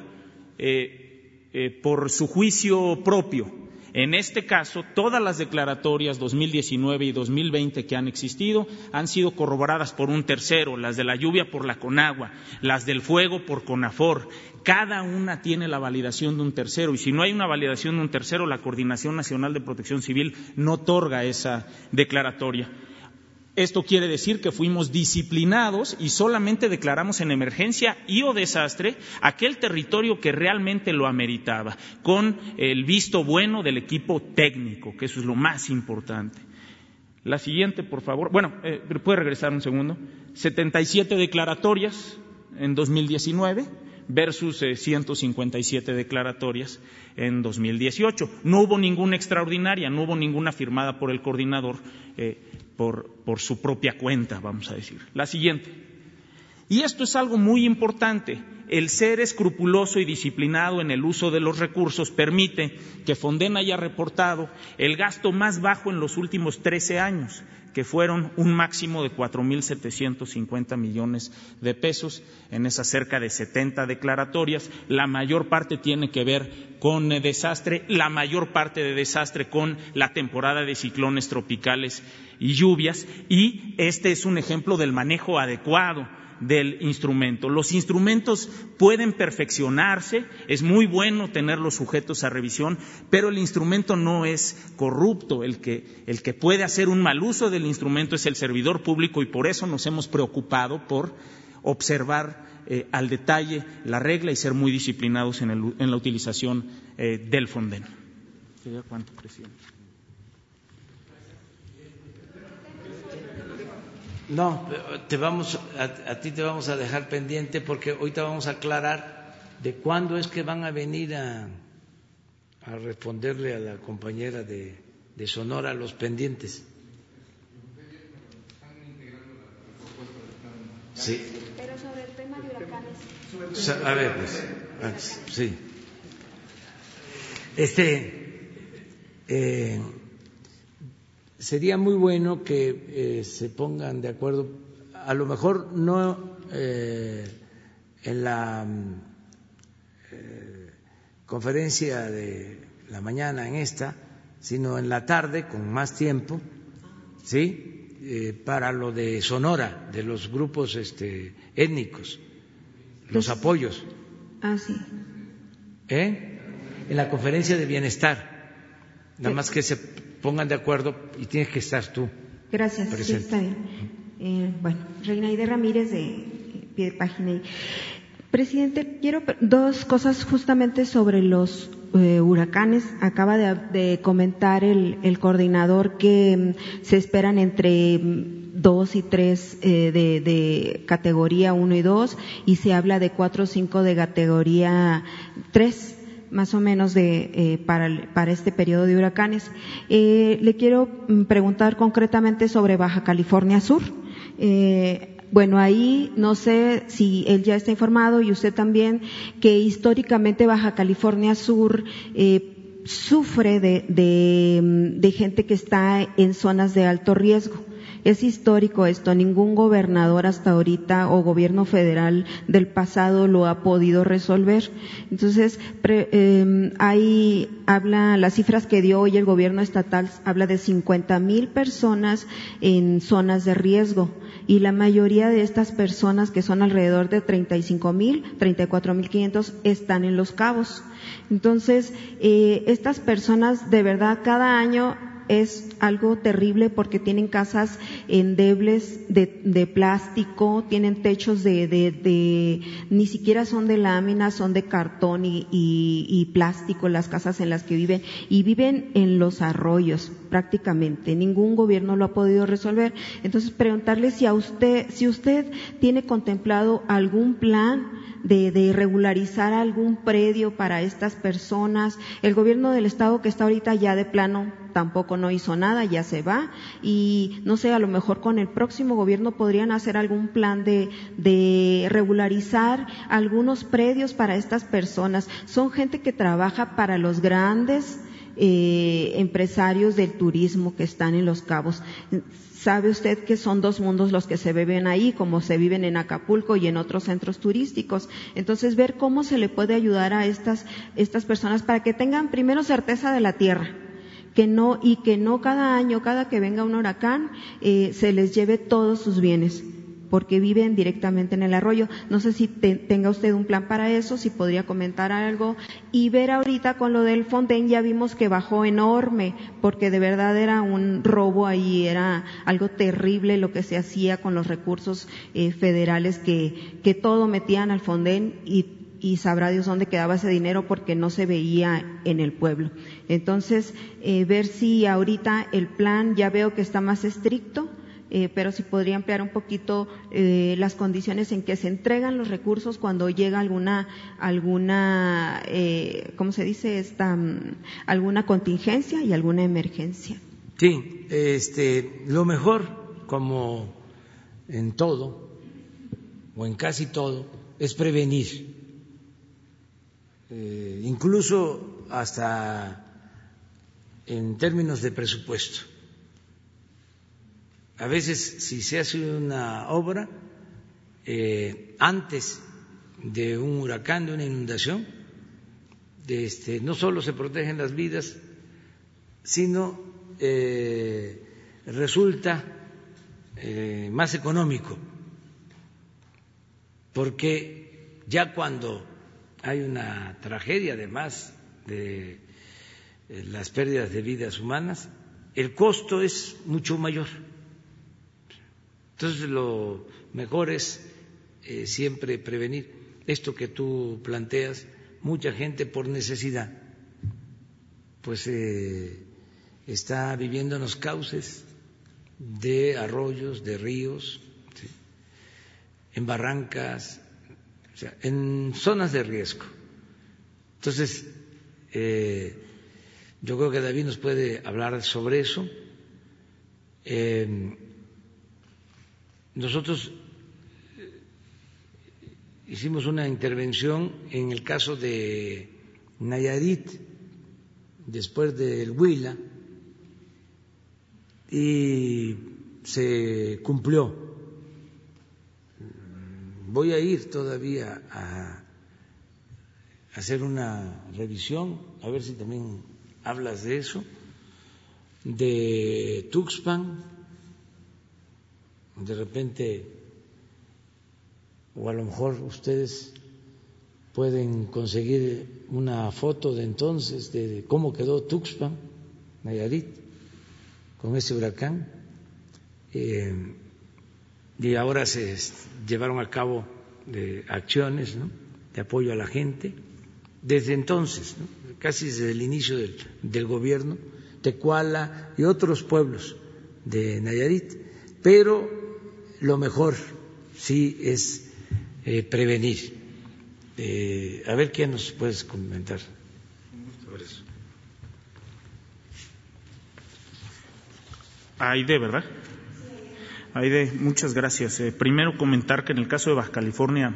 eh, eh, por su juicio propio. En este caso, todas las declaratorias 2019 y 2020 que han existido han sido corroboradas por un tercero, las de la lluvia por la Conagua, las del fuego por Conafor. Cada una tiene la validación de un tercero y si no hay una validación de un tercero, la Coordinación Nacional de Protección Civil no otorga esa declaratoria. Esto quiere decir que fuimos disciplinados y solamente declaramos en emergencia y o desastre aquel territorio que realmente lo ameritaba, con el visto bueno del equipo técnico, que eso es lo más importante. La siguiente, por favor. Bueno, eh, puede regresar un segundo. 77 declaratorias en 2019 versus 157 eh, declaratorias en 2018. No hubo ninguna extraordinaria, no hubo ninguna firmada por el coordinador eh, por, por su propia cuenta, vamos a decir. La siguiente. Y esto es algo muy importante. El ser escrupuloso y disciplinado en el uso de los recursos permite que Fonden haya reportado el gasto más bajo en los últimos 13 años, que fueron un máximo de 4.750 millones de pesos en esas cerca de 70 declaratorias. La mayor parte tiene que ver con desastre, la mayor parte de desastre con la temporada de ciclones tropicales y lluvias, y este es un ejemplo del manejo adecuado del instrumento. Los instrumentos pueden perfeccionarse, es muy bueno tenerlos sujetos a revisión, pero el instrumento no es corrupto. El que, el que puede hacer un mal uso del instrumento es el servidor público y por eso nos hemos preocupado por observar eh, al detalle la regla y ser muy disciplinados en, la utilización eh, del Fonden. ¿Cuánto, presidente? No, te vamos, a, ti te vamos a dejar pendiente porque ahorita vamos a aclarar de cuándo es que van a venir a, a responderle a la compañera de, de Sonora los pendientes. Sí. Pero sobre el tema de huracanes. A ver, pues, sí. Este, eh, sería muy bueno que eh, se pongan de acuerdo, a lo mejor no eh, en la eh, conferencia de la mañana, en esta, sino en la tarde, con más tiempo, ¿sí? para lo de Sonora, de los grupos este, étnicos, los pues, apoyos. Ah, sí. ¿Eh? En la conferencia de bienestar. Nada más que se pongan de acuerdo y tienes que estar tú. Gracias, sí, está bien. Eh, bueno, Reinaide Ramírez de pie de página. Presidente, quiero dos cosas justamente sobre los eh, huracanes. Acaba de, comentar el, el, coordinador que mm, se esperan entre mm, dos y tres eh, de, de, categoría uno y dos y se habla de cuatro o cinco de categoría tres más o menos de, eh, para, para, este periodo de huracanes. Eh, le quiero mm, preguntar concretamente sobre Baja California Sur. Eh, bueno, ahí no sé si él ya está informado y usted también, que históricamente Baja California Sur sufre de, de, mm, de gente que está en zonas de alto riesgo. Es histórico esto, ningún gobernador hasta ahorita o gobierno federal del pasado lo ha podido resolver. Entonces, eh, ahí habla, las cifras que dio hoy el gobierno estatal habla de 50 mil personas en zonas de riesgo y la mayoría de estas personas, que son alrededor de 35 mil, 34 mil 500, están en los cabos. Entonces, eh, estas personas de verdad cada año es algo terrible porque tienen casas endebles de, de plástico, tienen techos de, de, de, ni siquiera son de láminas, son de cartón y, y, y, plástico las casas en las que viven y viven en los arroyos prácticamente. Ningún gobierno lo ha podido resolver. Entonces preguntarle si a usted, si usted tiene contemplado algún plan de, de, regularizar algún predio para estas personas. El gobierno del estado que está ahorita ya de plano tampoco no hizo nada, ya se va y no sé, a lo mejor con el próximo gobierno podrían hacer algún plan de, de regularizar algunos predios para estas personas. Son gente que trabaja para los grandes eh, empresarios del turismo que están en los cabos. Sabe usted que son dos mundos los que se viven ahí, como se viven en Acapulco y en otros centros turísticos. Entonces, ver cómo se le puede ayudar a estas, estas personas para que tengan primero certeza de la tierra que no y que no cada año, cada que venga un huracán, eh, se les lleve todos sus bienes, porque viven directamente en el arroyo. No sé si tenga usted un plan para eso, si podría comentar algo y ver ahorita con lo del Fonden ya vimos que bajó enorme, porque de verdad era un robo ahí, era algo terrible lo que se hacía con los recursos eh, federales que, que todo metían al Fonden y y sabrá Dios dónde quedaba ese dinero porque no se veía en el pueblo. Entonces, eh, ver si ahorita el plan ya veo que está más estricto, eh, pero si podría ampliar un poquito eh, las condiciones en que se entregan los recursos cuando llega alguna, alguna, eh, ¿cómo se dice? Esta, mm, alguna contingencia y alguna emergencia. Sí, este, lo mejor, como en todo, o en casi todo, es prevenir eh, incluso hasta en términos de presupuesto. A veces, si se hace una obra eh, antes de un huracán, de una inundación, este, no solo se protegen las vidas, sino eh, resulta más económico, porque ya cuando hay una tragedia, además de eh, las pérdidas de vidas humanas, el costo es mucho mayor. Entonces, lo mejor es eh, siempre prevenir. Esto que tú planteas, mucha gente por necesidad, pues eh, está viviendo en los cauces de arroyos, de ríos, en barrancas, en zonas de riesgo. Entonces, eh, yo creo que David nos puede hablar sobre eso. Eh, nosotros hicimos una intervención en el caso de Nayarit, después del Huila, y se cumplió. Voy a ir todavía a hacer una revisión, a ver si también hablas de eso, de Tuxpan, de repente o a lo mejor ustedes pueden conseguir una foto de entonces de cómo quedó Tuxpan, Nayarit, con ese huracán. Eh, y ahora se llevaron a cabo de acciones de apoyo a la gente. Desde entonces, casi desde el inicio del, del gobierno, Tecuala y otros pueblos de Nayarit. Pero lo mejor sí es eh, prevenir. Eh, a ver qué nos puedes comentar sobre eso. ¿verdad? Aide, muchas gracias. Eh, primero comentar que en el caso de Baja California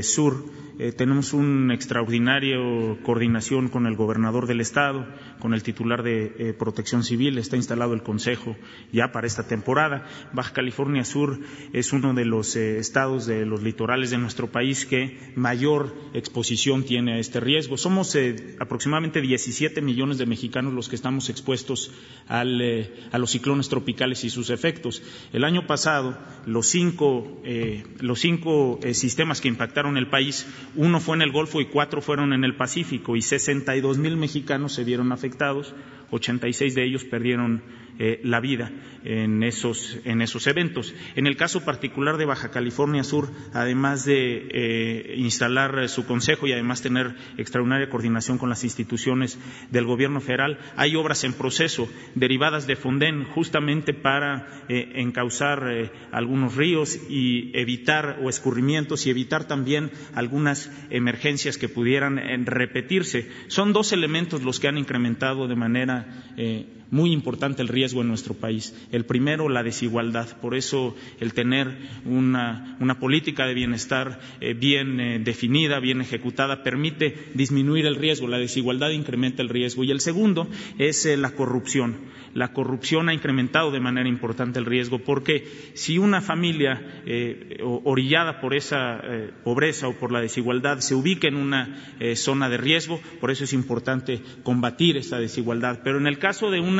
Sur, eh, tenemos una extraordinaria coordinación con el gobernador del Estado, con el titular de eh, Protección Civil. Está instalado el Consejo ya para esta temporada. Baja California Sur es uno de los eh, estados de los litorales de nuestro país que mayor exposición tiene a este riesgo. Somos aproximadamente 17 millones de mexicanos los que estamos expuestos a los ciclones tropicales y sus efectos. El año pasado, los cinco, los cinco sistemas que impactaron el país uno fue en el Golfo y cuatro fueron en el Pacífico y 62 mil mexicanos se vieron afectados, 86 de ellos perdieron eh, la vida en esos, en esos eventos. En el caso particular de Baja California Sur, además de eh, instalar su consejo y además tener extraordinaria coordinación con las instituciones del gobierno federal, hay obras en proceso derivadas de Fonden justamente para eh, encauzar algunos ríos y evitar o escurrimientos y evitar también algunas emergencias que pudieran repetirse. Son dos elementos los que han incrementado de manera muy importante el riesgo en nuestro país. El primero, la desigualdad. Por eso el tener una, política de bienestar eh, bien eh, definida, bien ejecutada, permite disminuir el riesgo. La desigualdad incrementa el riesgo. Y el segundo es eh, la corrupción. La corrupción ha incrementado de manera importante el riesgo porque si una familia orillada por esa pobreza o por la desigualdad se ubica en una zona de riesgo, por eso es importante combatir esa desigualdad. Pero en el caso de un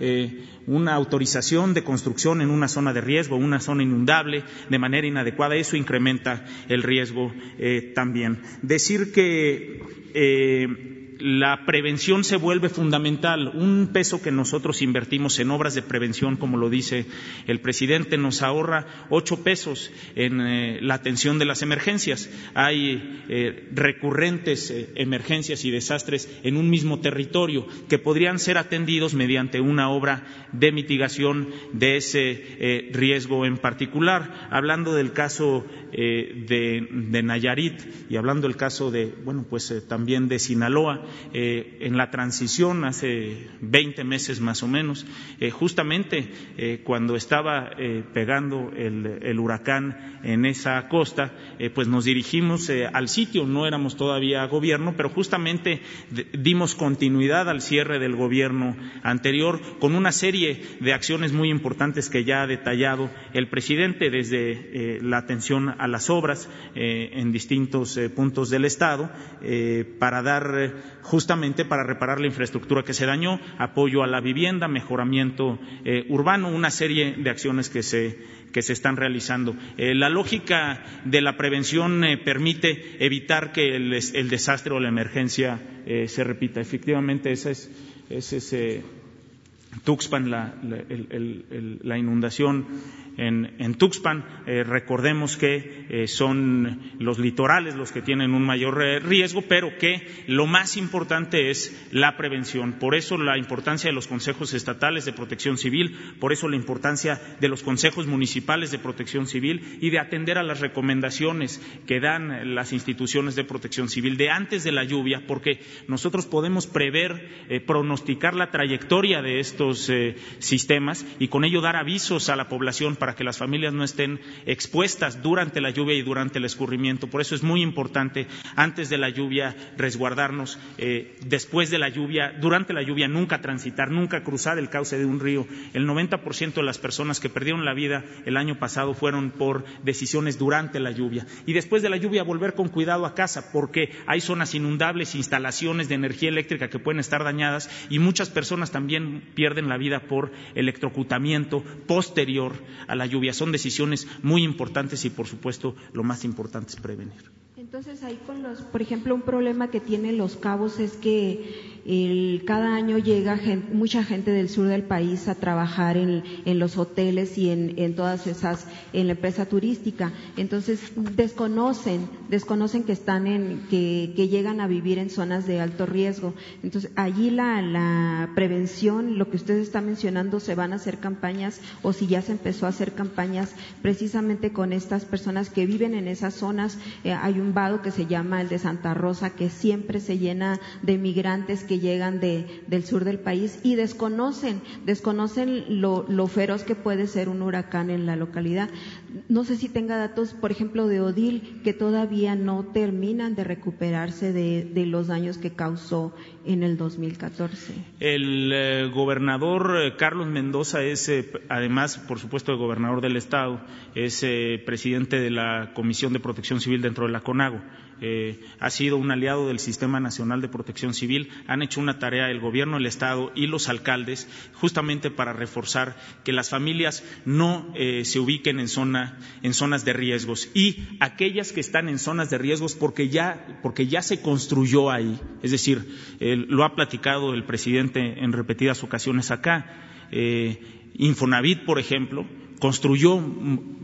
eh, una, autorización de construcción en una zona de riesgo, una zona inundable, de manera inadecuada, eso incrementa el riesgo eh, también. Decir que eh, la prevención se vuelve fundamental. Un peso que nosotros invertimos en obras de prevención, como lo dice el presidente, nos ahorra ocho pesos en eh, la atención de las emergencias. Hay eh, recurrentes eh, emergencias y desastres en un mismo territorio que podrían ser atendidos mediante una obra de mitigación de ese riesgo en particular. Hablando del caso de, de, Nayarit y hablando del caso de, bueno, pues también de Sinaloa, eh, en la transición hace 20 meses más o menos, eh, justamente eh, cuando estaba pegando el, huracán en esa costa, pues nos dirigimos al sitio, no éramos todavía gobierno, pero justamente dimos continuidad al cierre del gobierno anterior con una serie de acciones muy importantes que ya ha detallado el presidente, desde la atención a las obras en distintos puntos del Estado, para dar justamente para reparar la infraestructura que se dañó, apoyo a la vivienda, mejoramiento eh, urbano, una serie de acciones que se, que se están realizando. Eh, la lógica de la prevención eh, permite evitar que el, desastre o la emergencia se repita. Efectivamente, esa es, ese es Tuxpan, la, la inundación en, Tuxpan. Eh, recordemos que eh, son los litorales los que tienen un mayor eh, riesgo, pero que lo más importante es la prevención. Por eso la importancia de los consejos estatales de protección civil, por eso la importancia de los consejos municipales de protección civil y de atender a las recomendaciones que dan las instituciones de protección civil de antes de la lluvia, porque nosotros podemos prever, pronosticar la trayectoria de estos sistemas y con ello dar avisos a la población que las familias no estén expuestas durante la lluvia y durante el escurrimiento. Por eso es muy importante antes de la lluvia resguardarnos, eh, después de la lluvia, durante la lluvia nunca transitar, nunca cruzar el cauce de un río. El 90% de las personas que perdieron la vida el año pasado fueron por decisiones durante la lluvia. Y después de la lluvia volver con cuidado a casa porque hay zonas inundables, instalaciones de energía eléctrica que pueden estar dañadas y muchas personas también pierden la vida por electrocutamiento posterior a la lluvia. Son decisiones muy importantes y, por supuesto, lo más importante es prevenir. Entonces, ahí con los, por ejemplo, un problema que tienen los cabos es que el, cada año llega mucha gente del sur del país a trabajar en, en los hoteles y en, en, todas esas, en la empresa turística. Entonces, desconocen, desconocen que están en, que, que llegan a vivir en zonas de alto riesgo. Entonces, allí la, la prevención, lo que ustedes están mencionando, se van a hacer campañas o si ya se empezó a hacer campañas precisamente con estas personas que viven en esas zonas. Eh, hay un que se llama el de Santa Rosa que siempre se llena de migrantes que llegan de, del sur del país y desconocen, desconocen lo, lo, feroz que puede ser un huracán en la localidad. No sé si tenga datos, por ejemplo, de Odil, que todavía no terminan de recuperarse de, los daños que causó en el 2014. El eh, gobernador eh, Carlos Mendoza es, eh, además, por supuesto, el gobernador del Estado, es presidente de la Comisión de Protección Civil dentro de la CONAGO. Eh, ha sido un aliado del Sistema Nacional de Protección Civil. Han hecho una tarea el Gobierno, el Estado y los alcaldes justamente para reforzar que las familias no eh, se ubiquen en, zona, en zonas de riesgos y aquellas que están en zonas de riesgos porque ya, porque ya se construyó ahí. Es decir, lo ha platicado el presidente en repetidas ocasiones acá. Eh, Infonavit, por ejemplo, construyó,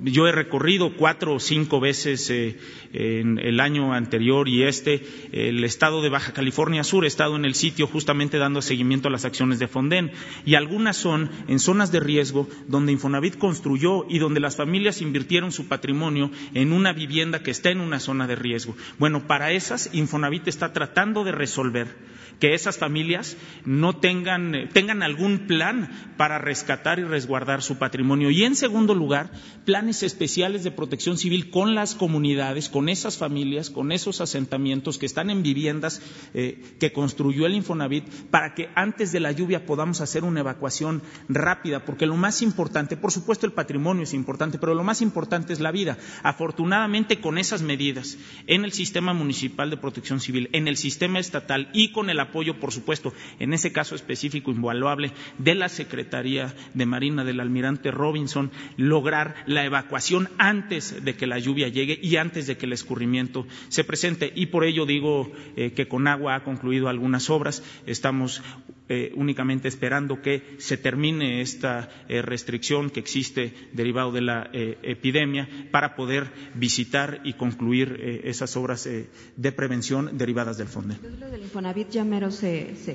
yo he recorrido cuatro o cinco veces eh, en el año anterior y este, el estado de Baja California Sur, he estado en el sitio justamente dando seguimiento a las acciones de Fonden y algunas son en zonas de riesgo donde Infonavit construyó y donde las familias invirtieron su patrimonio en una vivienda que está en una zona de riesgo. Bueno, para esas Infonavit está tratando de resolver que esas familias no tengan, tengan algún plan para rescatar y resguardar su patrimonio. Y en segundo lugar, planes especiales de protección civil con las comunidades, con esas familias, con esos asentamientos que están en viviendas eh, que construyó el Infonavit para que antes de la lluvia podamos hacer una evacuación rápida, porque lo más importante, por supuesto el patrimonio es importante, pero lo más importante es la vida. Afortunadamente con esas medidas en el sistema municipal de protección civil, en el sistema estatal y con el apoyo, por supuesto, en ese caso específico invaluable de la Secretaría de Marina del almirante Robinson, lograr la evacuación antes de que la lluvia llegue y antes de que el escurrimiento se presente. Y por ello digo eh, que con agua ha concluido algunas obras. Estamos eh, únicamente esperando que se termine esta eh, restricción que existe derivado de la epidemia para poder visitar y concluir esas obras de prevención derivadas del fondo.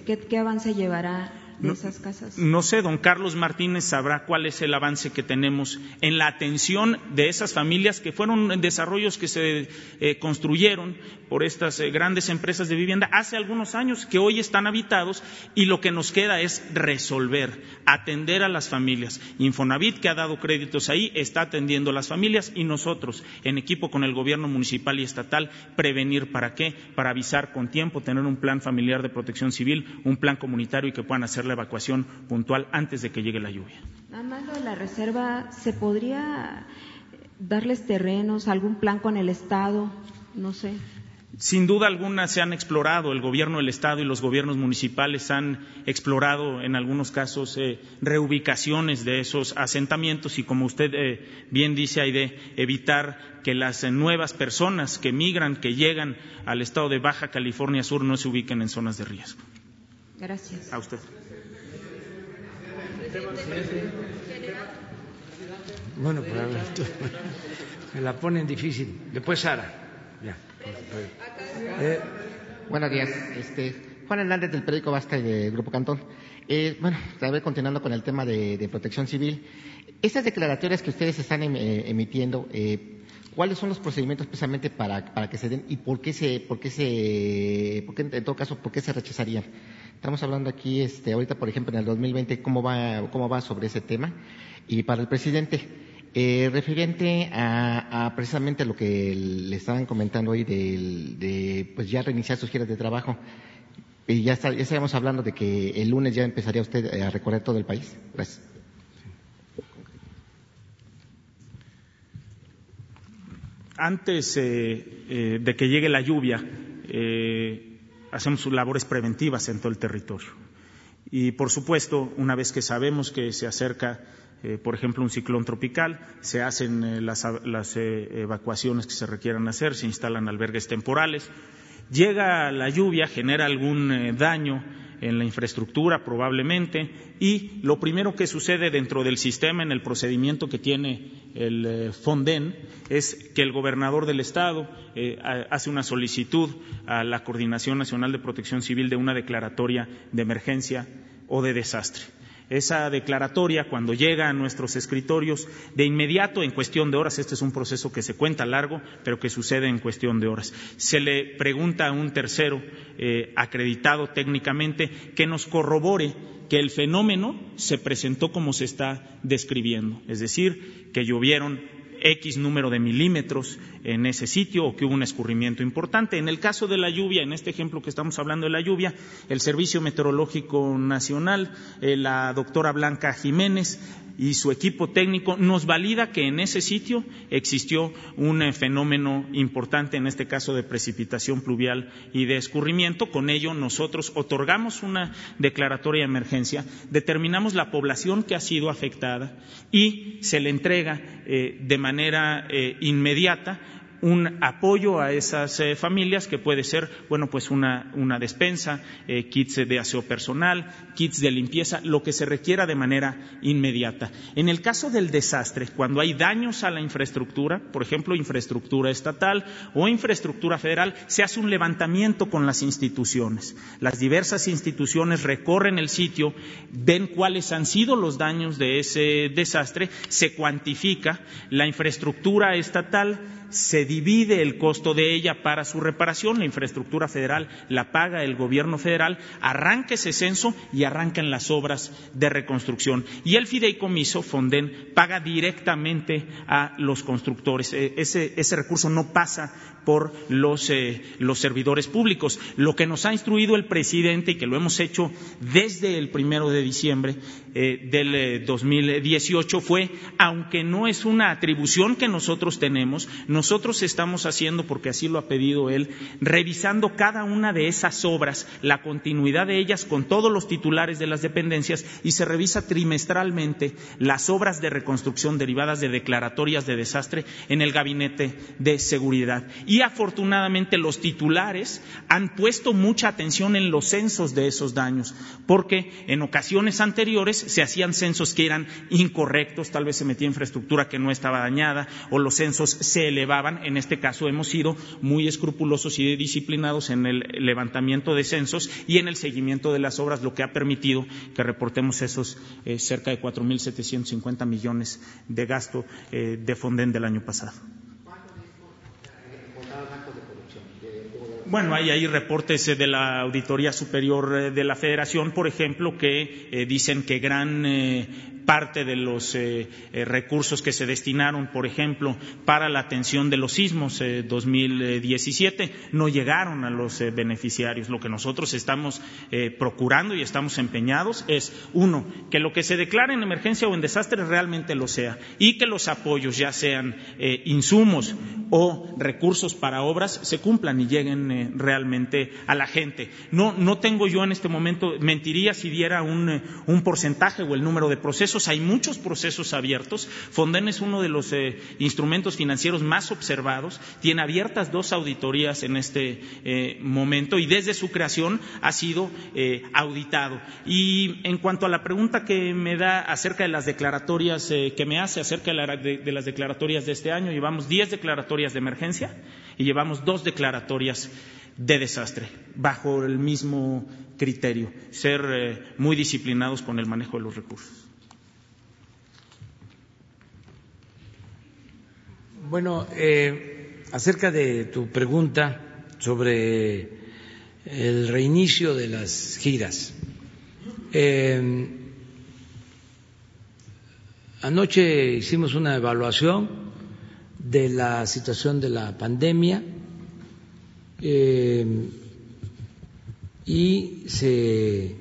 ¿Qué, avance llevará de esas casas? No sé, don Carlos Martínez sabrá cuál es el avance que tenemos en la atención de esas familias que fueron desarrollos que se eh, construyeron por estas eh, grandes empresas de vivienda hace algunos años que hoy están habitados y lo que nos queda es resolver, atender a las familias. Infonavit, que ha dado créditos ahí, está atendiendo a las familias y nosotros, en equipo con el gobierno municipal y estatal, prevenir para qué, para avisar con tiempo, tener un plan familiar de protección civil, un plan comunitario y que puedan hacer la evacuación puntual antes de que llegue la lluvia. Hablando de la reserva, ¿se podría darles terrenos, algún plan con el Estado? No sé. Sin duda alguna se han explorado, el gobierno del Estado y los gobiernos municipales han explorado en algunos casos eh, reubicaciones de esos asentamientos y como usted eh, bien dice, hay de evitar que las eh, nuevas personas que migran, que llegan al estado de Baja California Sur no se ubiquen en zonas de riesgo. Gracias. A usted. Bueno, pues me la ponen difícil. Después Sara. Ya. Eh, buenos días. Este, Juan Hernández del periódico Basta y del Grupo Cantón. Eh, bueno, tal continuando con el tema de, protección civil. Estas declaratorias que ustedes están em, eh, emitiendo, eh, ¿cuáles son los procedimientos precisamente para, para, que se den y por qué se, por qué se, por qué, en todo caso, por qué se rechazarían? Estamos hablando aquí, este, ahorita, por ejemplo, en el 2020, cómo va, cómo va sobre ese tema. Y para el presidente, eh, referente a, precisamente lo que le estaban comentando hoy de, pues ya reiniciar sus giras de trabajo, y ya, está, ya estábamos hablando de que el lunes ya empezaría usted a recorrer todo el país. Gracias. Antes eh, de que llegue la lluvia, hacemos labores preventivas en todo el territorio. Y, por supuesto, una vez que sabemos que se acerca eh, por ejemplo, un ciclón tropical, se hacen eh, las, eh, evacuaciones que se requieran hacer, se instalan albergues temporales. Llega la lluvia, genera algún daño en la infraestructura probablemente y lo primero que sucede dentro del sistema en el procedimiento que tiene el Fonden es que el gobernador del estado hace una solicitud a la Coordinación Nacional de Protección Civil de una declaratoria de emergencia o de desastre esa declaratoria cuando llega a nuestros escritorios de inmediato en cuestión de horas. Este es un proceso que se cuenta largo, pero que sucede en cuestión de horas. Se le pregunta a un tercero eh, acreditado técnicamente que nos corrobore que el fenómeno se presentó como se está describiendo, es decir, que llovieron X número de milímetros en ese sitio o que hubo un escurrimiento importante. En el caso de la lluvia, en este ejemplo que estamos hablando de la lluvia, el Servicio Meteorológico Nacional, eh, la doctora Blanca Jiménez, y su equipo técnico nos valida que en ese sitio existió un eh, fenómeno importante, en este caso de precipitación pluvial y de escurrimiento. Con ello nosotros otorgamos una declaratoria de emergencia, determinamos la población que ha sido afectada y se le entrega eh, de manera inmediata un apoyo a esas eh, familias que puede ser, bueno, pues una, una despensa, eh, kits de aseo personal, kits de limpieza, lo que se requiera de manera inmediata. En el caso del desastre, cuando hay daños a la infraestructura, por ejemplo, infraestructura estatal o infraestructura federal, se hace un levantamiento con las instituciones. Las diversas instituciones recorren el sitio, ven cuáles han sido los daños de ese desastre, se cuantifica la infraestructura estatal, se divide el costo de ella para su reparación, la infraestructura federal la paga el gobierno federal, arranca ese censo y arrancan las obras de reconstrucción. Y el fideicomiso, Fonden, paga directamente a los constructores. E, ese, ese recurso no pasa por los, eh, los, servidores públicos. Lo que nos ha instruido el presidente y que lo hemos hecho desde el primero de diciembre eh, del 2018 eh, fue, aunque no es una atribución que nosotros tenemos, nosotros estamos haciendo, porque así lo ha pedido él, revisando cada una de esas obras, la continuidad de ellas con todos los titulares de las dependencias y se revisa trimestralmente las obras de reconstrucción derivadas de declaratorias de desastre en el gabinete de seguridad. Y afortunadamente los titulares han puesto mucha atención en los censos de esos daños, porque en ocasiones anteriores se hacían censos que eran incorrectos, tal vez se metía infraestructura que no estaba dañada o los censos se En este caso hemos sido muy escrupulosos y disciplinados en el levantamiento de censos y en el seguimiento de las obras, lo que ha permitido que reportemos esos eh, cerca de 4.750 millones de gasto eh, de Fonden del año pasado. Bueno, hay reportes eh, de la Auditoría Superior eh, de la Federación, por ejemplo, que eh, dicen que gran parte de los eh, eh, recursos que se destinaron, por ejemplo, para la atención de los sismos 2017 eh, no llegaron a los beneficiarios. Lo que nosotros estamos procurando y estamos empeñados es, uno, que lo que se declare en emergencia o en desastre realmente lo sea y que los apoyos, ya sean insumos o recursos para obras, se cumplan y lleguen realmente a la gente. No, no tengo yo en este momento, mentiría si diera un porcentaje o el número de procesos hay muchos procesos abiertos. Fonden es uno de los eh, instrumentos financieros más observados, tiene abiertas dos auditorías en este eh, momento y desde su creación ha sido eh, auditado. Y en cuanto a la pregunta que me da acerca de las declaratorias que me hace, acerca de, las declaratorias de este año, llevamos diez declaratorias de emergencia y llevamos dos declaratorias de desastre, bajo el mismo criterio, ser muy disciplinados con el manejo de los recursos. Bueno, eh, acerca de tu pregunta sobre el reinicio de las giras. Eh, anoche hicimos una evaluación de la situación de la pandemia eh, y se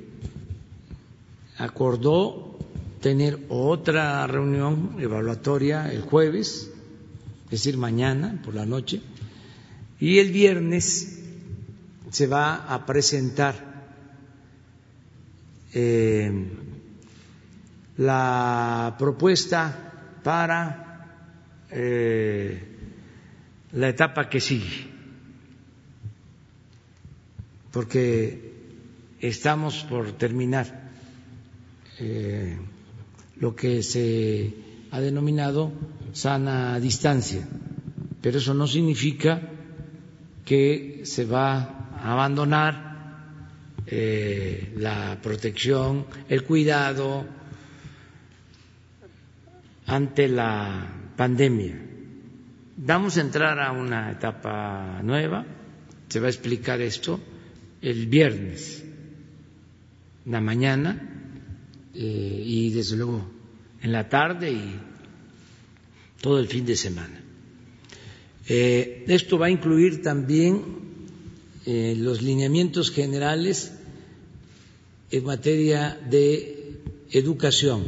acordó tener otra reunión evaluatoria el jueves, es decir, mañana por la noche, y el viernes se va a presentar eh, la propuesta para eh, la etapa que sigue. Porque estamos por terminar eh, lo que se ha denominado sana distancia, pero eso no significa que se va a abandonar eh, la protección, el cuidado ante la pandemia. Vamos a entrar a una etapa nueva, se va a explicar esto el viernes, la mañana eh, y desde luego en la tarde y todo el fin de semana. Eh, esto va a incluir también eh, los lineamientos generales en materia de educación,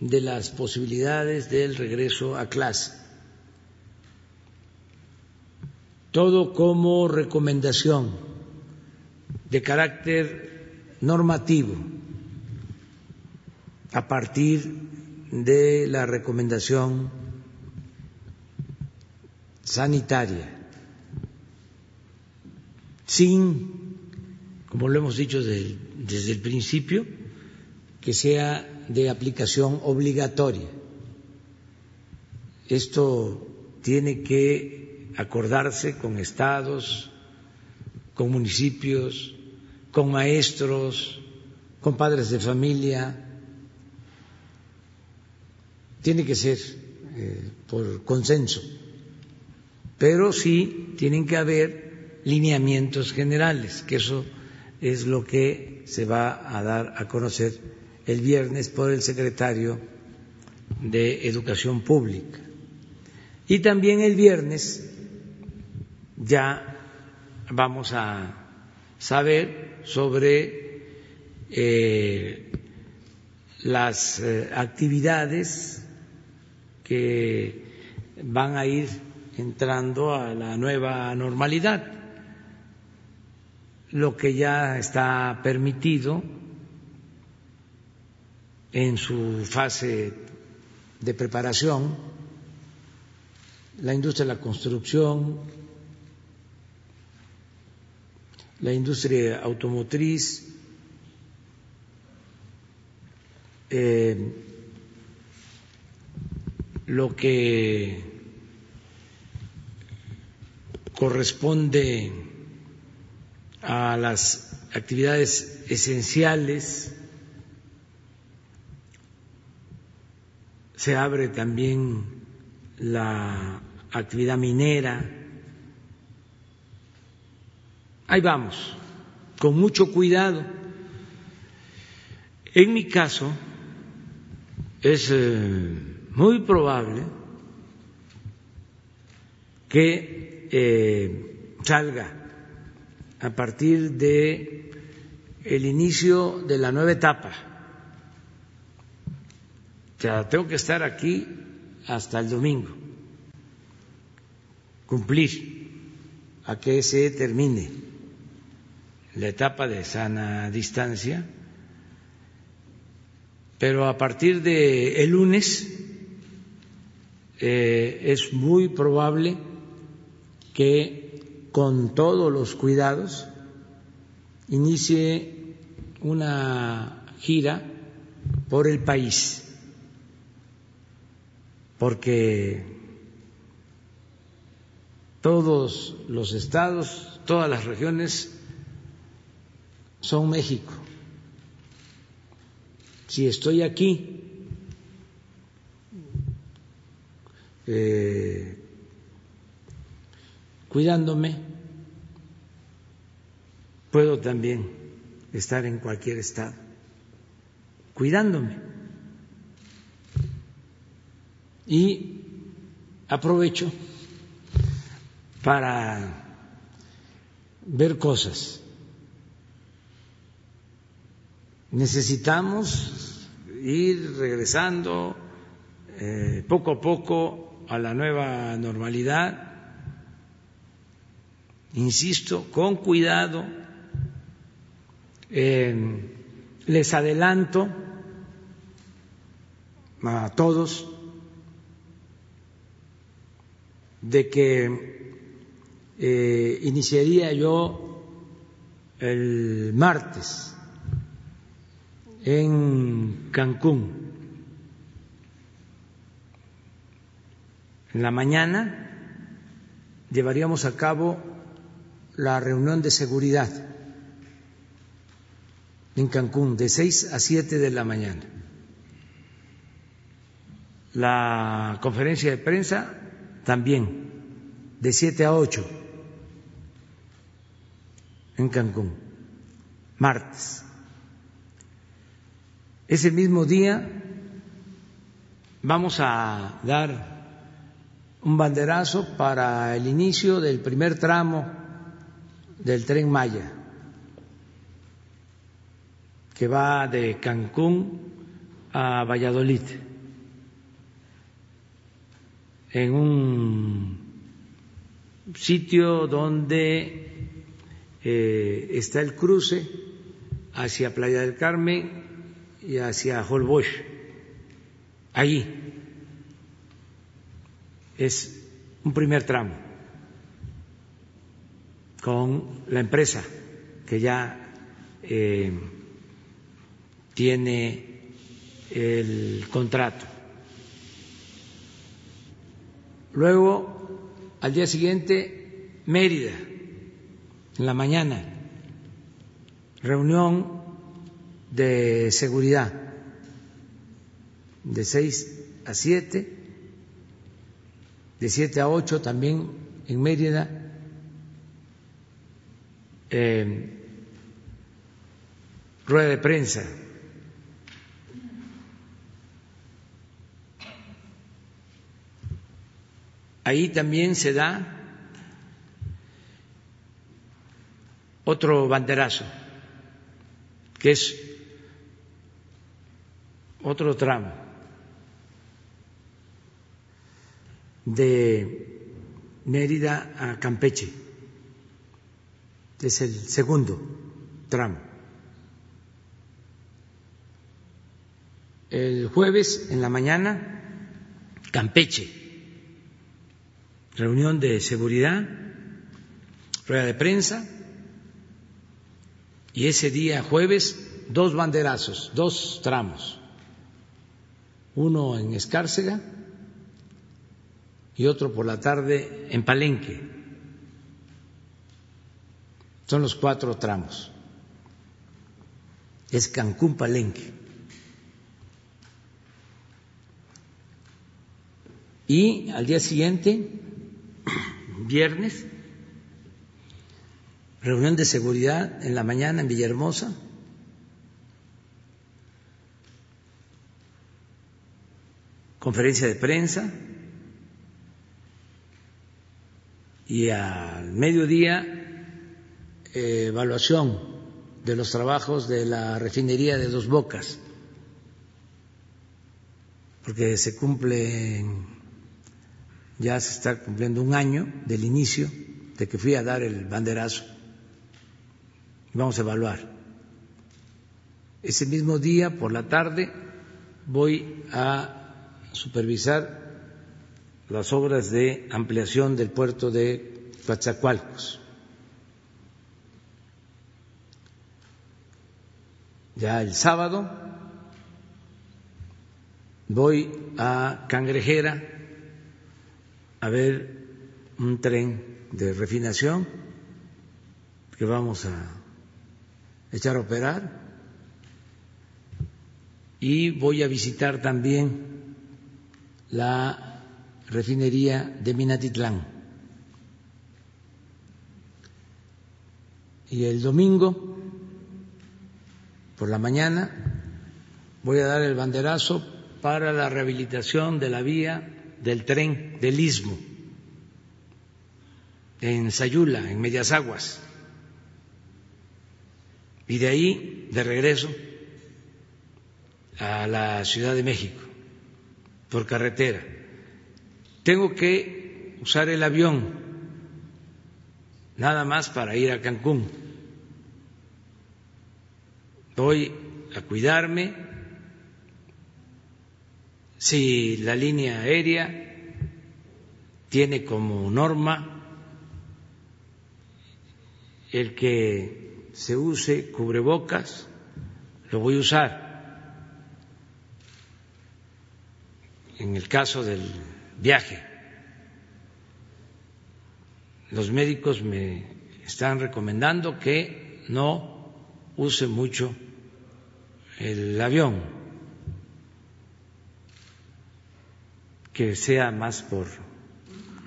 de las posibilidades del regreso a clase todo como recomendación de carácter normativo a partir de la recomendación sanitaria, sin, como lo hemos dicho desde, el principio, que sea de aplicación obligatoria. Esto tiene que acordarse con estados, con municipios, con maestros, con padres de familia. Tiene que ser eh, por consenso, pero sí tienen que haber lineamientos generales, que eso es lo que se va a dar a conocer el viernes por el secretario de Educación Pública. Y también el viernes ya vamos a saber sobre eh, las eh, actividades que van a ir entrando a la nueva normalidad. Lo que ya está permitido en su fase de preparación, la industria de la construcción, la industria automotriz, eh, lo que corresponde a las actividades esenciales, se abre también la actividad minera, Ahí vamos, con mucho cuidado. En mi caso, es eh, muy probable que eh, salga a partir de el inicio de la nueva etapa. Tengo que estar aquí hasta el domingo, cumplir a que se termine la etapa de sana distancia pero a partir de el lunes eh, es muy probable que con todos los cuidados inicie una gira por el país, porque todos los estados, todas las regiones son México. Si estoy aquí, eh, cuidándome, puedo también estar en cualquier estado, cuidándome. Y aprovecho para ver cosas. Necesitamos ir regresando eh, poco a poco a la nueva normalidad insisto, con cuidado. les adelanto a todos de que eh, iniciaría yo el martes en Cancún. En la mañana llevaríamos a cabo la reunión de seguridad en Cancún de 6 a 7 de la mañana. La conferencia de prensa también de 7 a 8 en Cancún, martes. Ese mismo día vamos a dar un banderazo para el inicio del primer tramo del tren Maya, que va de Cancún a Valladolid, en un sitio donde eh, está el cruce hacia Playa del Carmen y hacia Holbox. Allí es un primer tramo con la empresa que ya eh, tiene el contrato. Luego, al día siguiente, Mérida, en la mañana, reunión de seguridad de seis a siete, de siete a ocho también en Mérida eh, rueda de prensa. Ahí también se da otro banderazo, que es otro tramo de Mérida a Campeche. Es el segundo tramo. El jueves en la mañana, Campeche, reunión de seguridad, rueda de prensa, y ese día jueves dos banderazos, dos tramos, uno en Escárcega y otro por la tarde en Palenque. Son los cuatro tramos. Es Cancún Palenque. Y al día siguiente, viernes, reunión de seguridad en la mañana en Villahermosa. Conferencia de prensa. Y al mediodía evaluación de los trabajos de la refinería de Dos Bocas, porque se cumple, ya se está cumpliendo un año del inicio de que fui a dar el banderazo. Vamos a evaluar. Ese mismo día, por la tarde, voy a supervisar las obras de ampliación del puerto de Coatzacoalcos. Ya el sábado voy a Cangrejera a ver un tren de refinación que vamos a echar a operar y voy a visitar también la refinería de Minatitlán. Y el domingo, por la mañana, voy a dar el banderazo para la rehabilitación de la vía del tren del Istmo en Sayula, en Medias Aguas. Y de ahí, de regreso, a la Ciudad de México, por carretera. Tengo que usar el avión, nada más para ir a Cancún. Voy a cuidarme. Si la línea aérea tiene como norma el que se use cubrebocas, lo voy a usar. En el caso del viaje, los médicos me están recomendando que no use mucho el avión, que sea más por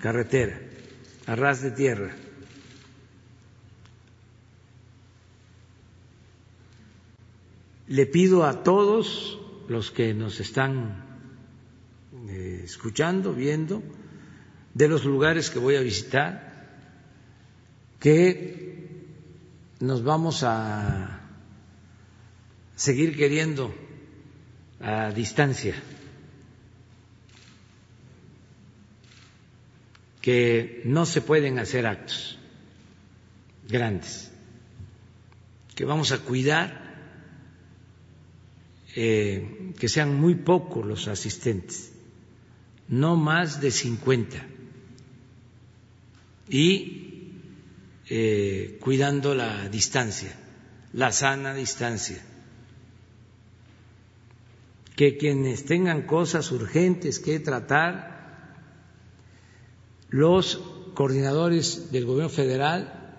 carretera, a ras de tierra. Le pido a todos los que nos están eh, escuchando, viendo, de los lugares que voy a visitar, que nos vamos a seguir queriendo a distancia, que no se pueden hacer actos grandes, que vamos a cuidar eh, que sean muy pocos los asistentes, no más de 50, y eh, cuidando la distancia, la sana distancia. Que quienes tengan cosas urgentes que tratar, los coordinadores del gobierno federal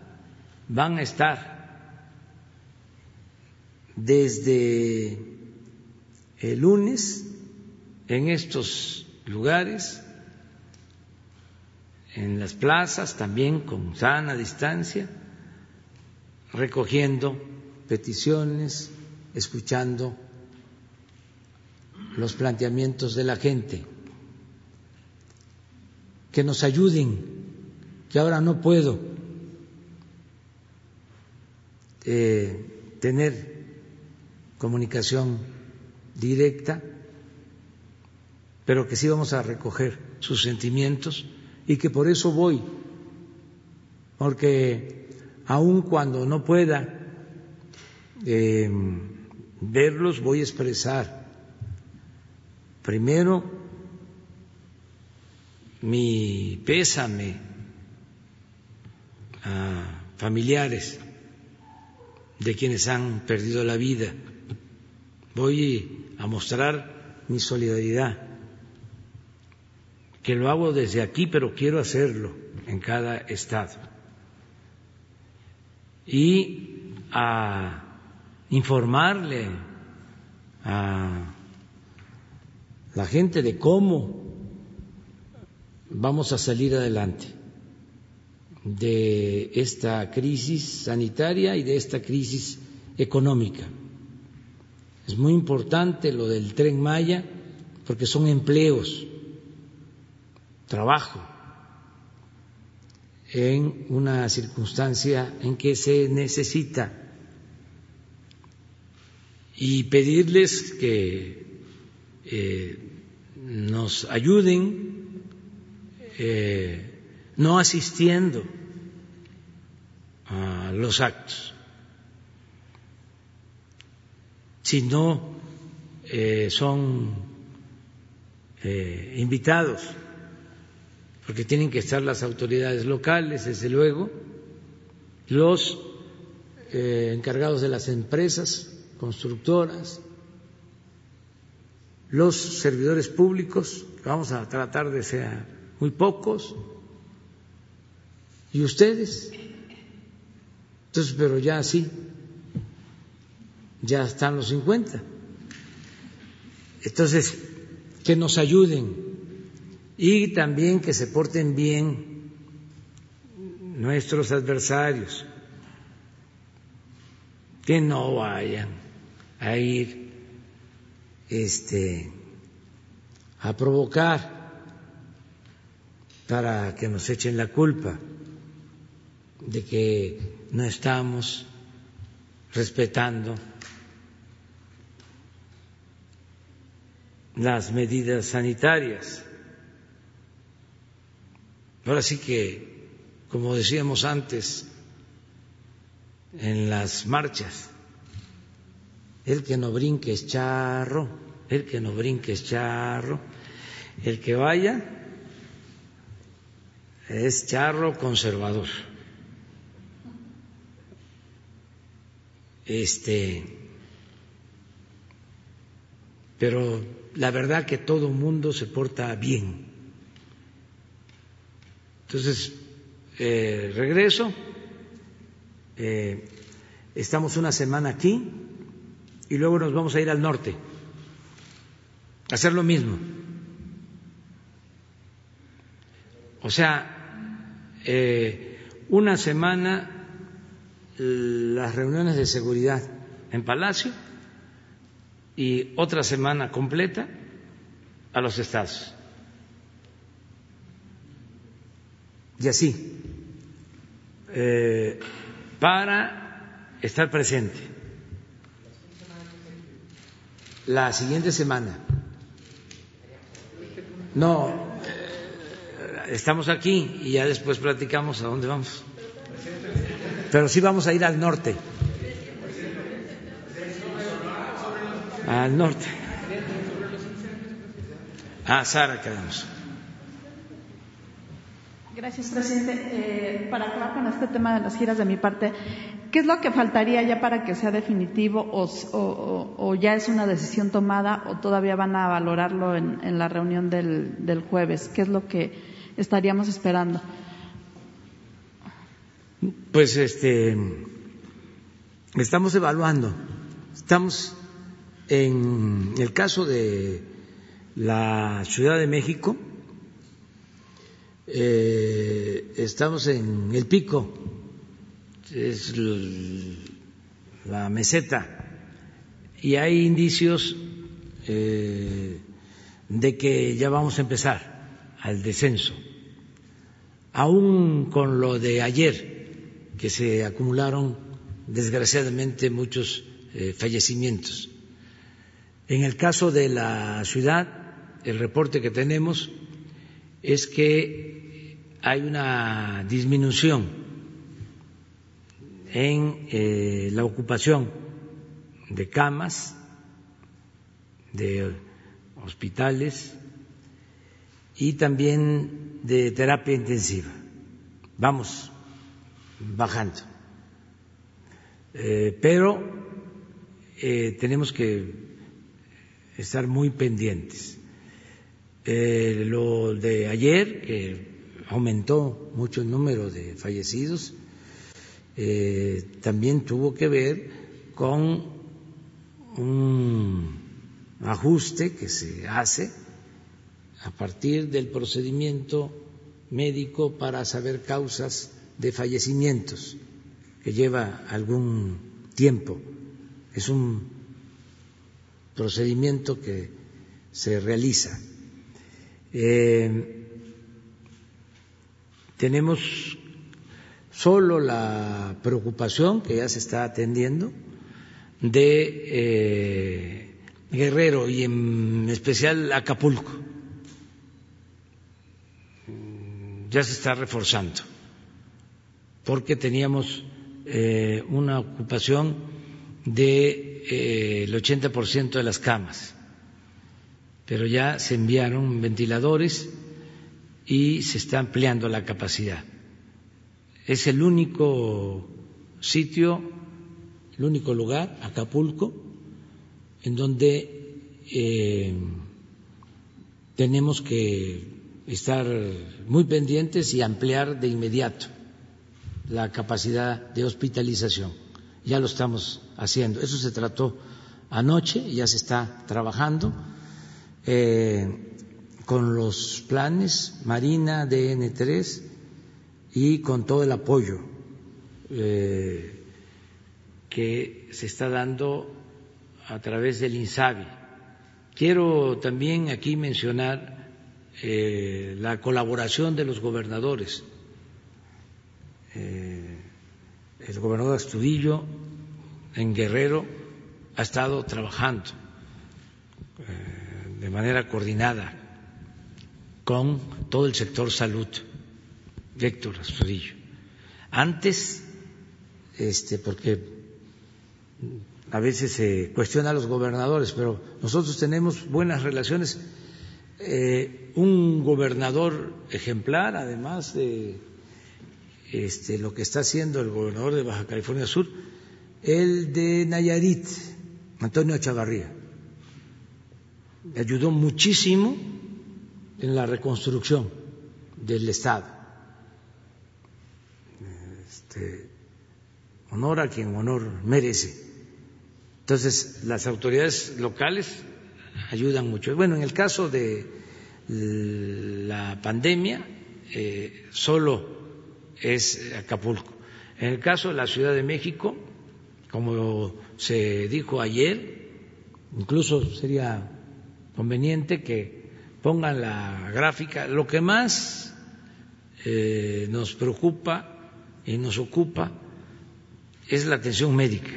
van a estar desde el lunes en estos lugares, en las plazas, también con sana distancia, recogiendo peticiones, escuchando los planteamientos de la gente, que nos ayuden, que ahora no puedo eh, tener comunicación directa, pero que sí vamos a recoger sus sentimientos y que por eso voy, porque aun cuando no pueda eh, verlos, voy a expresar primero mi pésame a familiares de quienes han perdido la vida. Voy a mostrar mi solidaridad, que lo hago desde aquí, pero quiero hacerlo en cada estado. Y a informarle a la gente de cómo vamos a salir adelante de esta crisis sanitaria y de esta crisis económica. Es muy importante lo del tren Maya porque son empleos, trabajo, en una circunstancia en que se necesita. Y pedirles que eh, nos ayuden eh, no asistiendo a los actos sino eh, son eh, invitados, porque tienen que estar las autoridades locales, desde luego, los eh, encargados de las empresas constructoras, los servidores públicos, vamos a tratar de ser muy pocos, y ustedes. Entonces, pero ya sí, ya están los 50. Entonces, que nos ayuden y también que se porten bien nuestros adversarios, que no vayan a ir este a provocar para que nos echen la culpa de que no estamos respetando las medidas sanitarias. Ahora sí que, como decíamos antes, en las marchas, el que no brinque es charro, el que no brinque es charro, el que vaya es charro conservador. Este, pero la verdad que todo mundo se porta bien. Entonces, eh, regreso, eh, estamos una semana aquí y luego nos vamos a ir al norte, a hacer lo mismo. O sea, eh, una semana las reuniones de seguridad en Palacio y otra semana completa a los estados. Y así, eh, para estar presente. La siguiente semana. No, eh, estamos aquí y ya después platicamos a dónde vamos. Pero sí vamos a ir al norte. al norte. Ah, Sara, quedamos. Gracias, presidente. Eh, para acabar con este tema de las giras de mi parte, ¿qué es lo que faltaría ya para que sea definitivo o, ya es una decisión tomada o todavía van a valorarlo en, la reunión del, del, jueves? ¿Qué es lo que estaríamos esperando? Pues este, estamos evaluando, estamos en el caso de la Ciudad de México, eh, estamos en el pico, es la meseta, y hay indicios eh, de que ya vamos a empezar al descenso, aún con lo de ayer, que se acumularon desgraciadamente muchos eh, fallecimientos. En el caso de la ciudad, el reporte que tenemos es que hay una disminución en eh, la ocupación de camas, de hospitales y también de terapia intensiva. Vamos bajando. Eh, pero eh, tenemos que estar muy pendientes. Eh, lo de ayer, que aumentó mucho el número de fallecidos, eh, también tuvo que ver con un ajuste que se hace a partir del procedimiento médico para saber causas de fallecimientos, que lleva algún tiempo. Es un procedimiento que se realiza. Eh, tenemos solo la preocupación que ya se está atendiendo de eh, Guerrero y en especial Acapulco. Ya se está reforzando porque teníamos eh, una ocupación de eh, el 80% de las camas pero ya se enviaron ventiladores y se está ampliando la capacidad. Es el único sitio, el único lugar, Acapulco, en donde eh, tenemos que estar muy pendientes y ampliar de inmediato la capacidad de hospitalización. Ya lo estamos haciendo. Eso se trató anoche, ya se está trabajando eh, con los planes Marina, DN3 y con todo el apoyo eh, que se está dando a través del INSABI. Quiero también aquí mencionar eh, la colaboración de los gobernadores. el gobernador Astudillo en Guerrero ha estado trabajando de manera coordinada con todo el sector salud, Héctor Astudillo. Antes, este, porque a veces se cuestiona a los gobernadores, pero nosotros tenemos buenas relaciones. Eh, un gobernador ejemplar, además de este, lo que está haciendo el gobernador de Baja California Sur, el de Nayarit, Antonio Chavarría ayudó muchísimo en la reconstrucción del Estado. Este, honor a quien honor merece. Entonces, las autoridades locales ayudan mucho. Bueno, en el caso de la pandemia, eh, solo es Acapulco. En el caso de la Ciudad de México, como se dijo ayer, incluso sería conveniente que pongan la gráfica. Lo que más eh, nos preocupa y nos ocupa es la atención médica.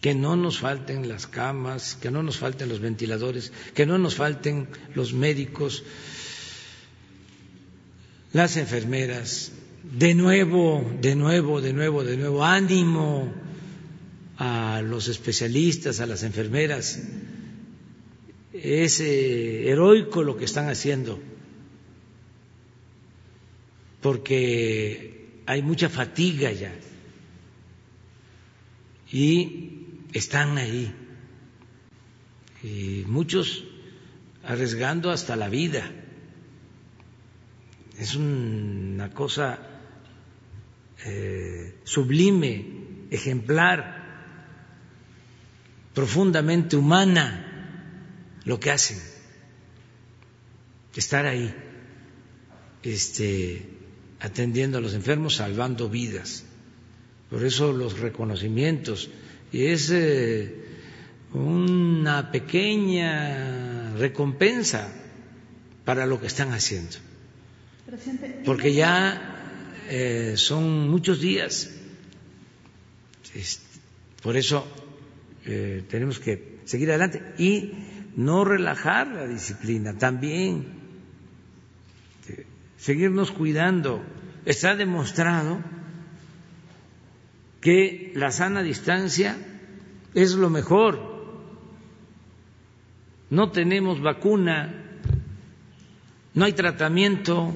Que no nos falten las camas, que no nos falten los ventiladores, que no nos falten los médicos, las enfermeras. De nuevo, de nuevo, de nuevo, de nuevo, ánimo a los especialistas, a las enfermeras es eh, heroico lo que están haciendo, porque hay mucha fatiga ya. Y están ahí, y muchos arriesgando hasta la vida. Es una cosa eh, sublime, ejemplar, profundamente humana lo que hacen, estar ahí, este, atendiendo a los enfermos, salvando vidas. Por eso los reconocimientos. Y es eh, una pequeña recompensa para lo que están haciendo. Porque ya eh, son muchos días. Por eso eh, tenemos que seguir adelante. Y no relajar la disciplina, también seguirnos cuidando. Está demostrado que la sana distancia es lo mejor. No tenemos vacuna, no hay tratamiento.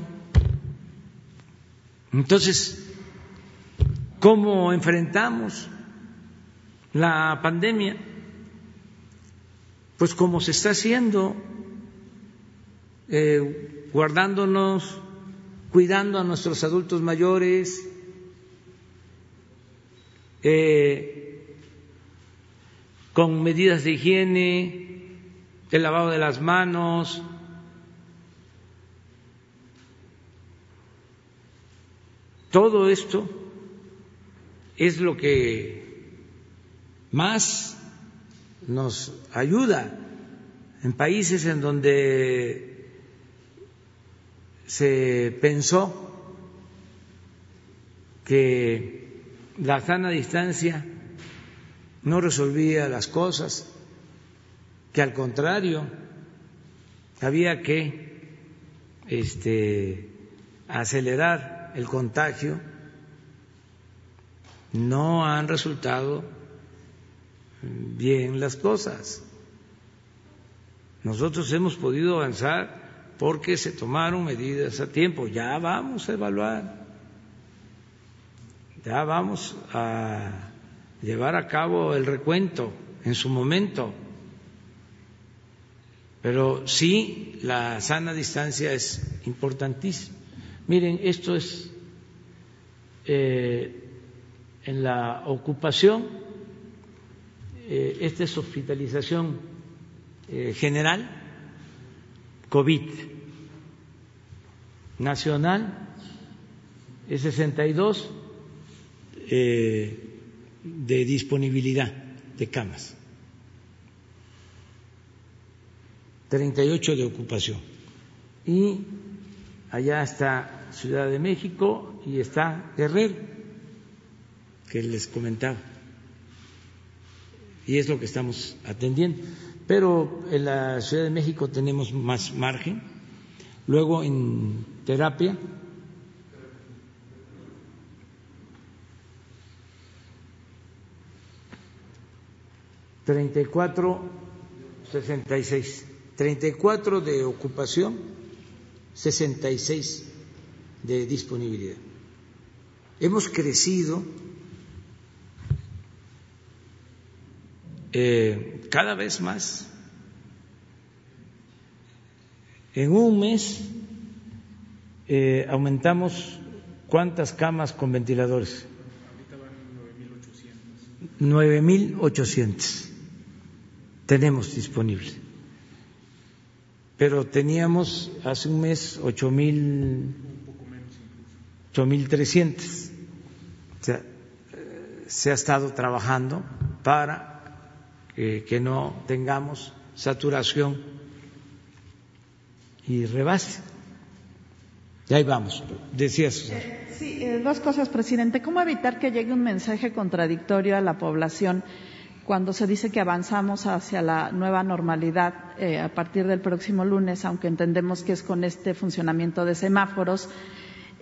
Entonces, ¿cómo enfrentamos la pandemia? Pues como se está haciendo, eh, guardándonos, cuidando a nuestros adultos mayores, eh, con medidas de higiene, el lavado de las manos, todo esto es lo que más nos ayuda. En países en donde se pensó que la sana distancia no resolvía las cosas, que al contrario había que este, acelerar el contagio, no han resultado bien las cosas. nosotros hemos podido avanzar porque se tomaron medidas a tiempo. Ya vamos a evaluar, ya vamos a llevar a cabo el recuento en su momento. Pero sí, la sana distancia es importantísima. Miren, esto es eh, en la ocupación, eh, esta es hospitalización eh, general, COVID, nacional, es 62 eh, de disponibilidad de camas, 38 de ocupación. Y allá está Ciudad de México y está Guerrero, que les comentaba. Y es lo que estamos atendiendo. Pero en la Ciudad de México tenemos más margen. Luego en terapia. Treinta y cuatro, sesenta y seis. Treinta y cuatro de ocupación, sesenta y seis de disponibilidad. Hemos crecido eh, cada vez más. En un mes eh, aumentamos cuántas camas con ventiladores. 9.800 tenemos disponibles. Pero teníamos hace un mes 8.000 8.300. O sea, se ha estado trabajando para que no tengamos saturación y rebase. Y ahí vamos, decías. Sí, eh, dos cosas, presidente. ¿Cómo evitar que llegue un mensaje contradictorio a la población cuando se dice que avanzamos hacia la nueva normalidad eh, a partir del próximo lunes, aunque entendemos que es con este funcionamiento de semáforos?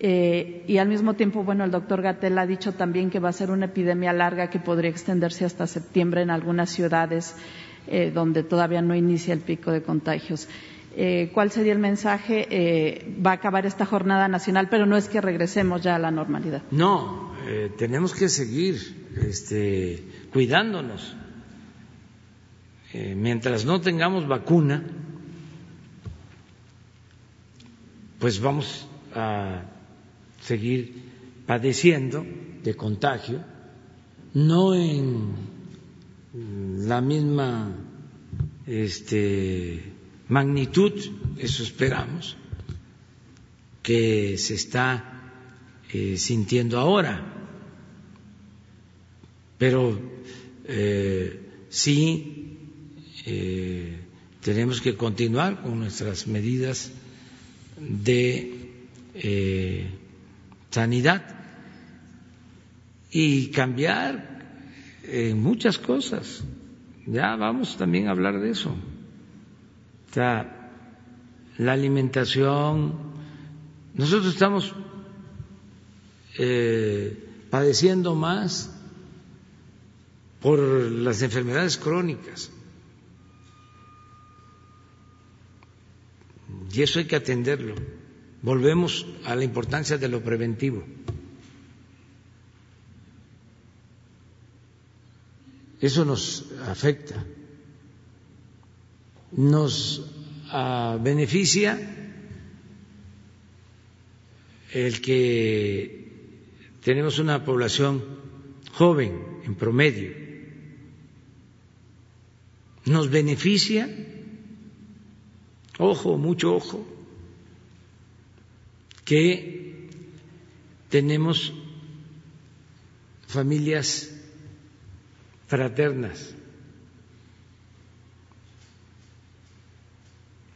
Eh, y al mismo tiempo, bueno, el doctor Gatel ha dicho también que va a ser una epidemia larga que podría extenderse hasta septiembre en algunas ciudades eh, donde todavía no inicia el pico de contagios. Eh, ¿Cuál sería el mensaje? va a acabar esta jornada nacional, pero no es que regresemos ya a la normalidad. No, tenemos que seguir este, cuidándonos. mientras no tengamos vacuna, pues vamos a seguir padeciendo de contagio, no en la misma este, magnitud, eso esperamos, que se está eh, sintiendo ahora, pero eh, sí eh, tenemos que continuar con nuestras medidas de sanidad y cambiar en muchas cosas. Ya vamos también a hablar de eso. La alimentación. Nosotros estamos eh, padeciendo más por las enfermedades crónicas. Y eso hay que atenderlo volvemos a la importancia de lo preventivo. Eso nos afecta, nos ah, beneficia el que tenemos una población joven en promedio, nos beneficia, ojo, mucho ojo, que tenemos familias fraternas.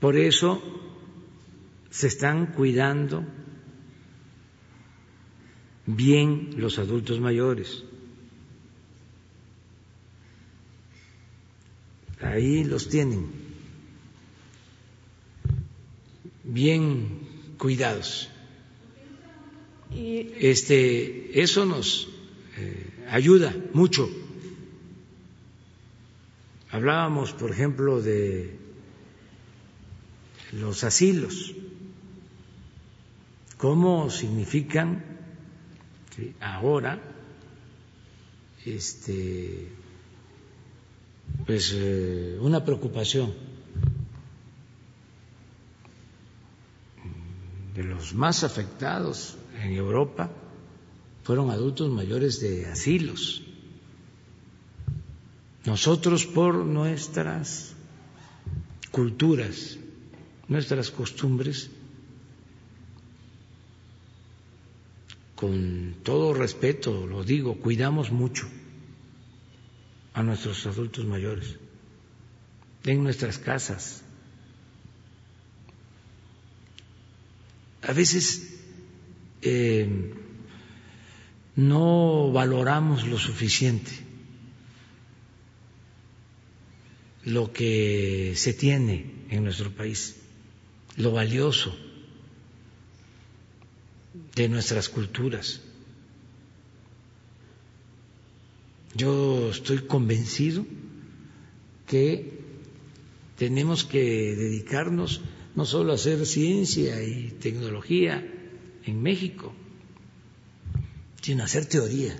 Por eso se están cuidando bien los adultos mayores. Ahí los tienen, bien cuidados. Este, eso nos eh, ayuda mucho. Hablábamos, por ejemplo, de los asilos, cómo significan ahora este pues eh, una preocupación de los más afectados en Europa fueron adultos mayores de asilos. Nosotros por nuestras culturas, nuestras costumbres, con todo respeto lo digo, cuidamos mucho a nuestros adultos mayores en nuestras casas. A veces eh, no valoramos lo suficiente lo que se tiene en nuestro país, lo valioso de nuestras culturas. Yo estoy convencido que tenemos que dedicarnos no solo a hacer ciencia y tecnología en México, sino a hacer teoría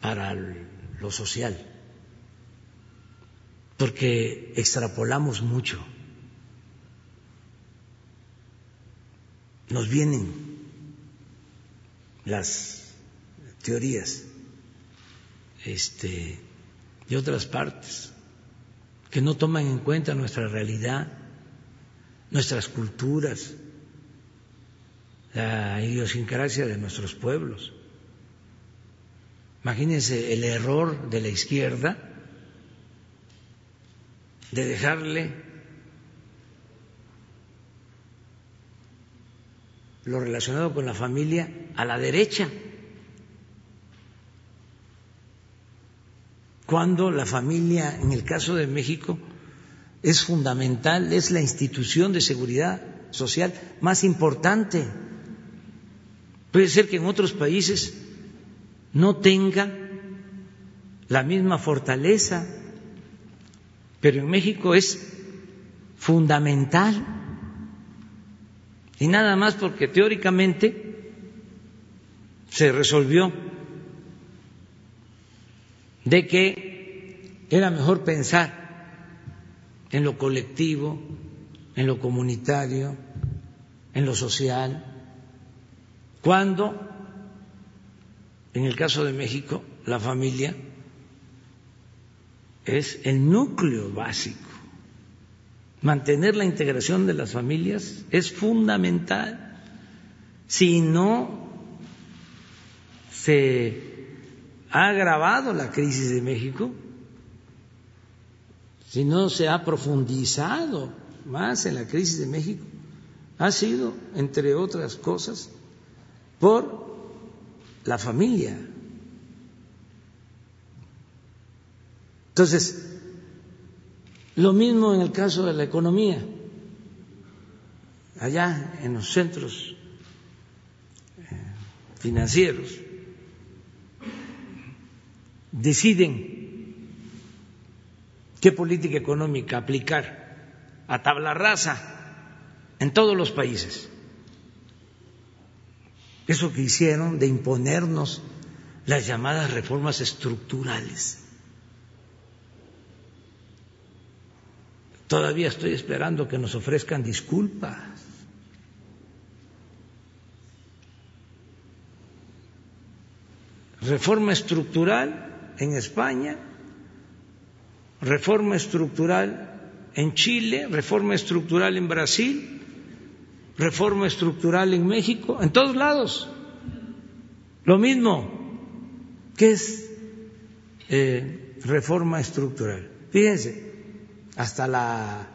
para lo social, porque extrapolamos mucho, nos vienen las teorías este, de otras partes que no toman en cuenta nuestra realidad, nuestras culturas, la idiosincrasia de nuestros pueblos. Imagínense el error de la izquierda de dejarle lo relacionado con la familia a la derecha. cuando la familia, en el caso de México, es fundamental, es la institución de seguridad social más importante. Puede ser que en otros países no tenga la misma fortaleza, pero en México es fundamental. Y nada más porque teóricamente se resolvió de que era mejor pensar en lo colectivo, en lo comunitario, en lo social, cuando, en el caso de México, la familia es el núcleo básico. Mantener la integración de las familias es fundamental. Si no se ha agravado la crisis de México, si no se ha profundizado más en la crisis de México, ha sido, entre otras cosas, por la familia. Entonces, lo mismo en el caso de la economía. Allá en los centros eh, financieros, deciden qué política económica aplicar a tabla rasa en todos los países. Eso que hicieron de imponernos las llamadas reformas estructurales. Todavía estoy esperando que nos ofrezcan disculpas. Reforma estructural en España, reforma estructural en Chile, reforma estructural en Brasil, reforma estructural en México, en todos lados. Lo mismo. ¿Qué es eh, reforma estructural? Fíjense, hasta la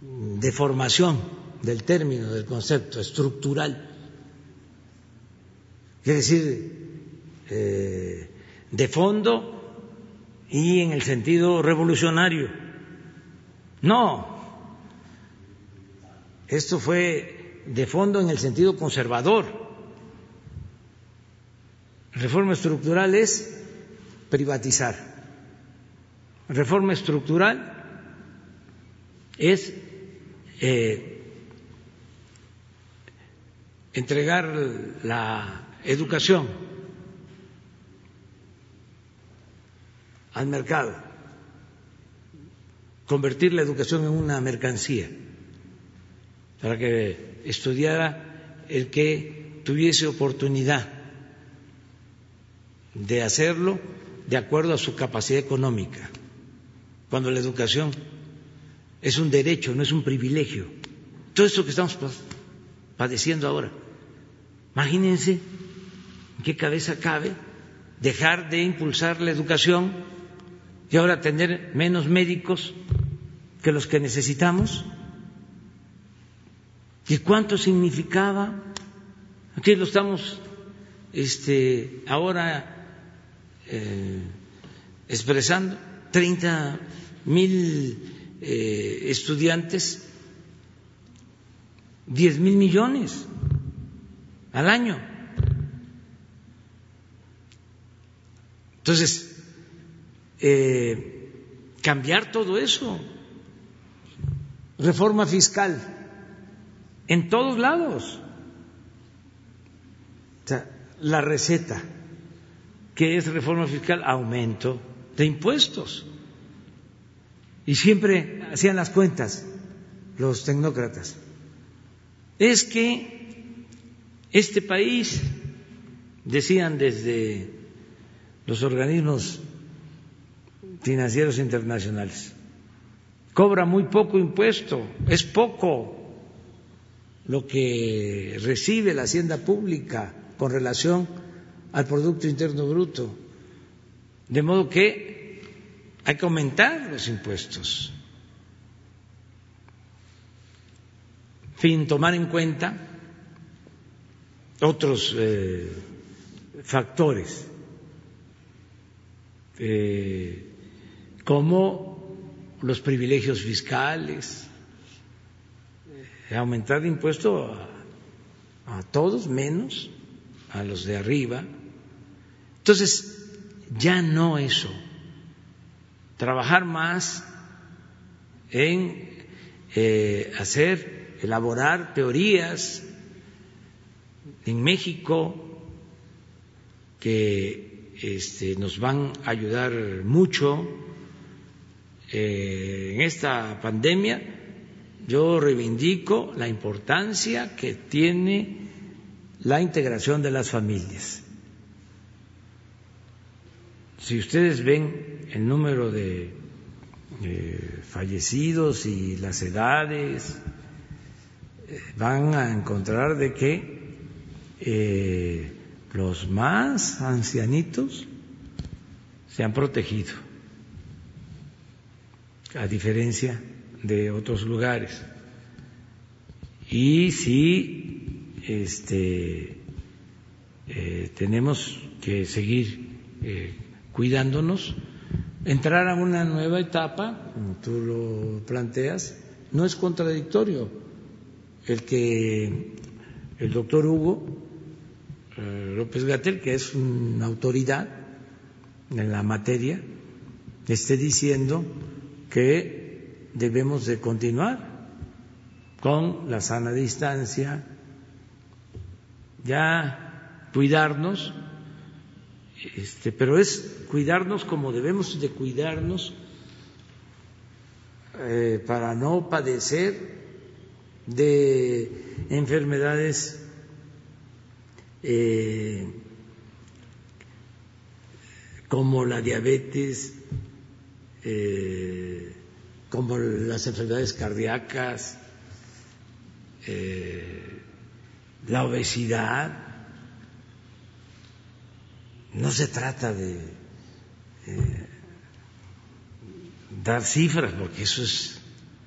deformación del término, del concepto estructural. Quiere decir, eh, de fondo y en el sentido revolucionario. No, esto fue de fondo en el sentido conservador. Reforma estructural es privatizar. Reforma estructural es eh, entregar la educación al mercado, convertir la educación en una mercancía, para que estudiara el que tuviese oportunidad de hacerlo de acuerdo a su capacidad económica, cuando la educación es un derecho, no es un privilegio. Todo esto que estamos padeciendo ahora. Imagínense en qué cabeza cabe dejar de impulsar la educación y ahora tener menos médicos que los que necesitamos. ¿Y cuánto significaba? Aquí lo estamos este, ahora eh, expresando, 30 mil eh, estudiantes, 10 mil millones al año. Entonces, eh, cambiar todo eso, reforma fiscal, en todos lados. La receta, que es reforma fiscal, aumento de impuestos. Y siempre hacían las cuentas los tecnócratas. Es que este país, decían desde los organismos financieros internacionales, cobra muy poco impuesto, es poco lo que recibe la hacienda pública con relación al Producto Interno Bruto. De modo que hay que aumentar los impuestos. fin, tomar en cuenta otros eh, factores eh, como los privilegios fiscales, aumentar el impuesto a todos menos a los de arriba. Entonces, ya no eso trabajar más en eh, hacer, elaborar teorías en México que este, nos van a ayudar mucho eh, en esta pandemia. Yo reivindico la importancia que tiene la integración de las familias. Si ustedes ven el número de fallecidos y las edades, eh, van a encontrar de que eh, los más ancianitos se han protegido, a diferencia de otros lugares. Y si este, eh, tenemos que seguir cuidándonos, entrar a una nueva etapa, como tú lo planteas, no es contradictorio. El que el doctor Hugo eh, López Gatel, que es una autoridad en la materia, esté diciendo que debemos de continuar con la sana distancia, ya cuidarnos este, pero es cuidarnos como debemos de cuidarnos eh, para no padecer de enfermedades eh, como la diabetes, eh, como las enfermedades cardíacas, la obesidad, no se trata de eh, dar cifras, porque eso es,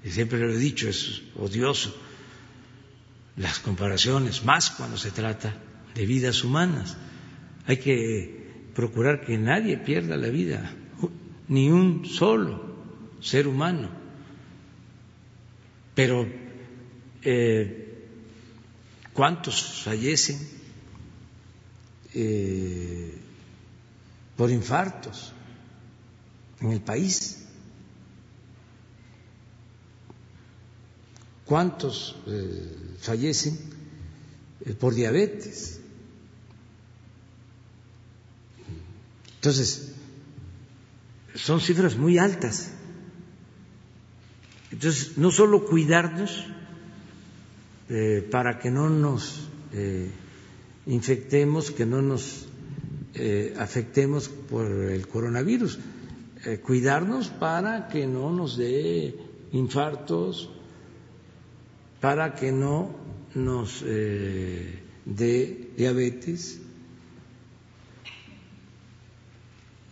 siempre lo he dicho, es odioso, las comparaciones, más cuando se trata de vidas humanas. Hay que procurar que nadie pierda la vida, ni un solo ser humano. Pero, eh, ¿cuántos fallecen? Eh, por infartos en el país. cuántos eh, fallecen por diabetes. Entonces, son cifras muy altas. Entonces, no solo cuidarnos eh, para que no nos infectemos, que no nos afectemos por el coronavirus, cuidarnos para que no nos dé infartos, para que no nos eh, dé diabetes.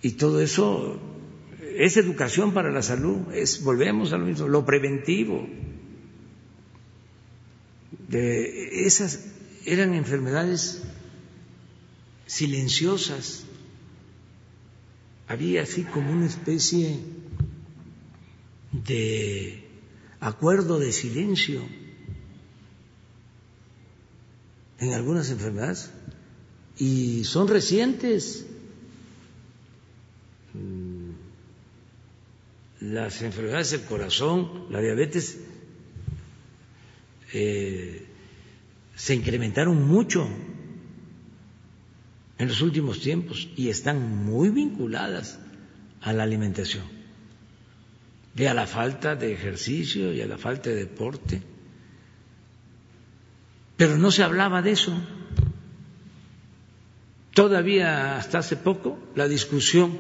Y todo eso es educación para la salud, es volvemos a lo mismo, lo preventivo. Esas eran enfermedades silenciosas. Había así como una especie de acuerdo de silencio en algunas enfermedades y son recientes. Las enfermedades del corazón, la diabetes, eh, se incrementaron mucho en los últimos tiempos y están muy vinculadas a la alimentación, y a la falta de ejercicio y a la falta de deporte. Pero no se hablaba de eso. Todavía hasta hace poco la discusión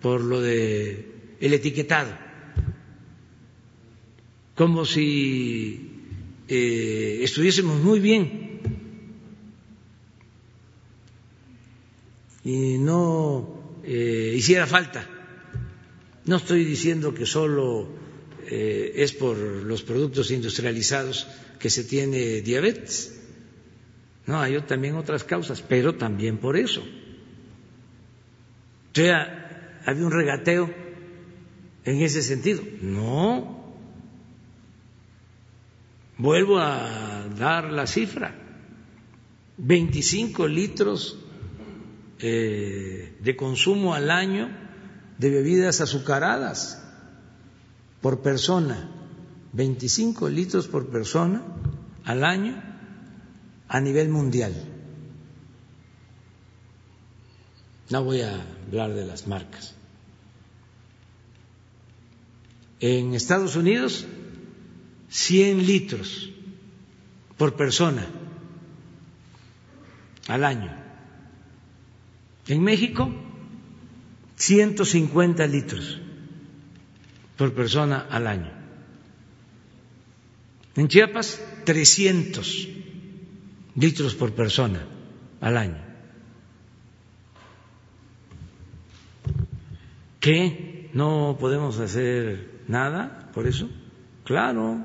por lo de el etiquetado, como si eh, estuviésemos muy bien y no eh, hiciera falta. No estoy diciendo que solo eh, es por los productos industrializados que se tiene diabetes. No, hay también otras causas, pero también por eso. O sea, había un regateo en ese sentido. No. Vuelvo a dar la cifra. 25 litros eh, de consumo al año de bebidas azucaradas por persona. 25 litros por persona al año a nivel mundial. No voy a hablar de las marcas. En Estados Unidos, 100 litros por persona al año. En México, 150 litros por persona al año. En Chiapas, 300 litros por persona al año. ¿Qué? ¿No podemos hacer nada por eso? Claro.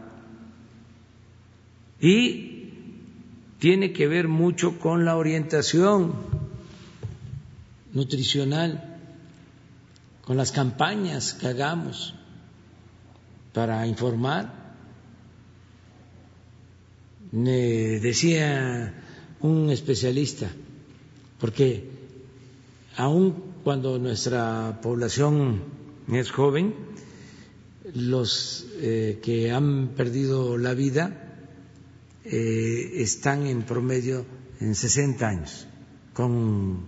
Y tiene que ver mucho con la orientación nutricional, con las campañas que hagamos para informar me decía un especialista, porque aun cuando nuestra población es joven, los eh, que han perdido la vida eh, están en promedio en 60 años con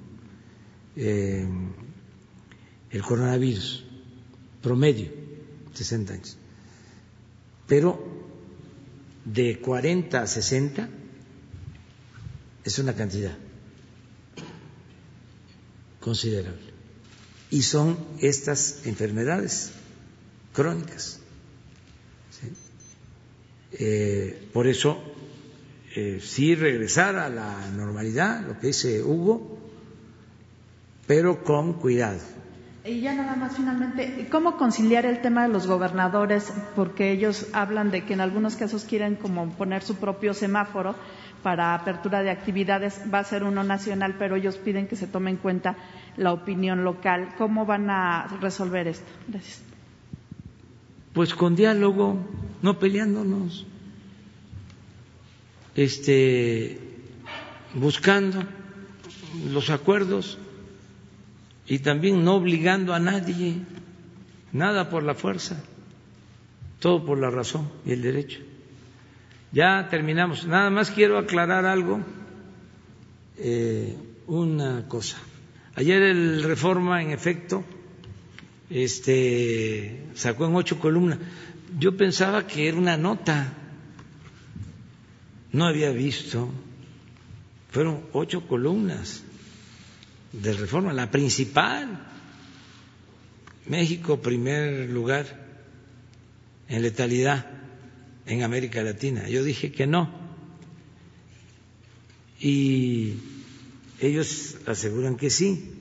eh, el coronavirus, promedio 60 años. Pero de 40 a 60 es una cantidad considerable. Y son estas enfermedades crónicas. Eh, por eso, eh, sí regresar a la normalidad, lo que dice Hugo, pero con cuidado y ya nada más finalmente, ¿cómo conciliar el tema de los gobernadores? Porque ellos hablan de que en algunos casos quieren como poner su propio semáforo para apertura de actividades, va a ser uno nacional, pero ellos piden que se tome en cuenta la opinión local. ¿Cómo van a resolver esto? Gracias. Pues con diálogo, no peleándonos, este, buscando los acuerdos y también no obligando a nadie, nada por la fuerza, todo por la razón y el derecho. Ya terminamos. Nada más quiero aclarar algo, eh, una cosa. Ayer el Reforma, en efecto, este, sacó en ocho columnas. Yo pensaba que era una nota. No había visto. Fueron ocho columnas de reforma, la principal. México, primer lugar en letalidad en América Latina. Yo dije que no. Y ellos aseguran que sí.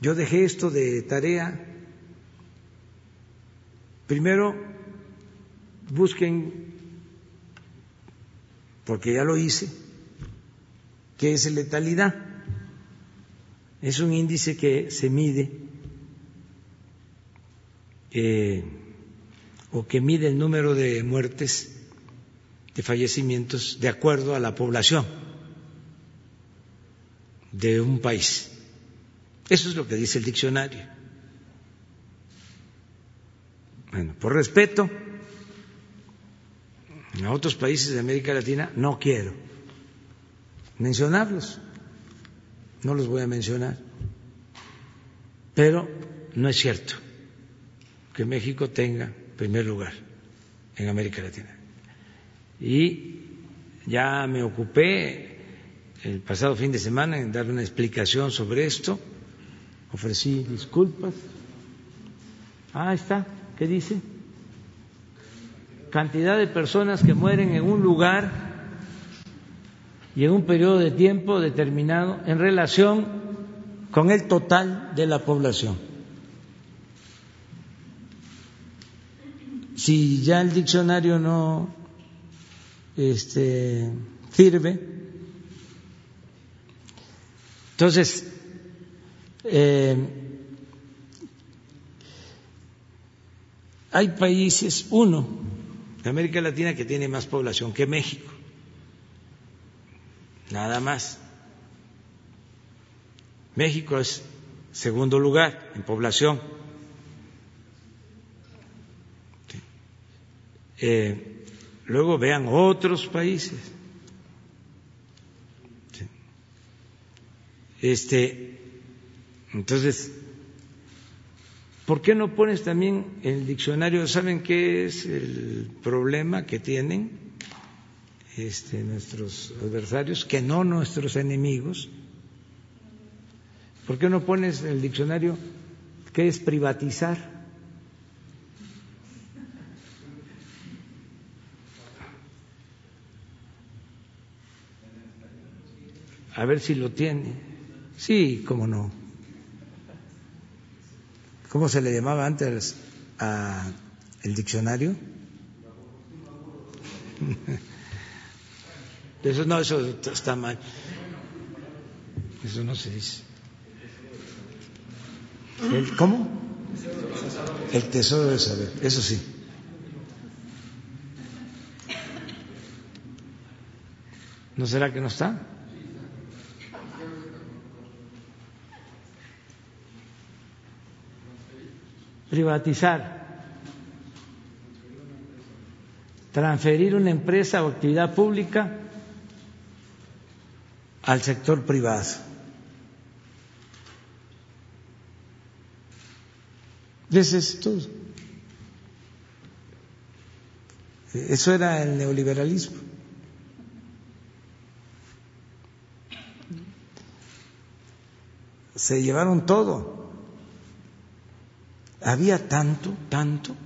Yo dejé esto de tarea. Primero, busquen, porque ya lo hice, qué es letalidad. Es un índice que se mide o que mide el número de muertes, de fallecimientos, de acuerdo a la población de un país. Eso es lo que dice el diccionario. Bueno, por respeto a otros países de América Latina, no quiero mencionarlos, no los voy a mencionar, pero no es cierto que México tenga primer lugar en América Latina. Y ya me ocupé el pasado fin de semana en dar una explicación sobre esto, ofrecí disculpas. Ah, está, ¿qué dice? Cantidad de personas que mueren en un lugar y en un periodo de tiempo determinado en relación con el total de la población. Si ya el diccionario no este, sirve, entonces, eh, hay países, uno, de América Latina que tiene más población que México, nada más. México es segundo lugar en población. Eh, luego vean otros países Este, entonces, ¿por qué no pones también el diccionario? ¿Saben qué es el problema que tienen este, nuestros adversarios? Que no nuestros enemigos. ¿Por qué no pones el diccionario qué es privatizar? A ver si lo tiene. Sí, cómo no. ¿Cómo se le llamaba antes a el diccionario? Eso no, eso está mal. Eso no se dice. ¿Cómo? El tesoro del saber, eso sí. ¿No será que no está? Privatizar, transferir una empresa o actividad pública al sector privado. Es todo. Eso era el neoliberalismo. Se llevaron todo había tanto, tanto,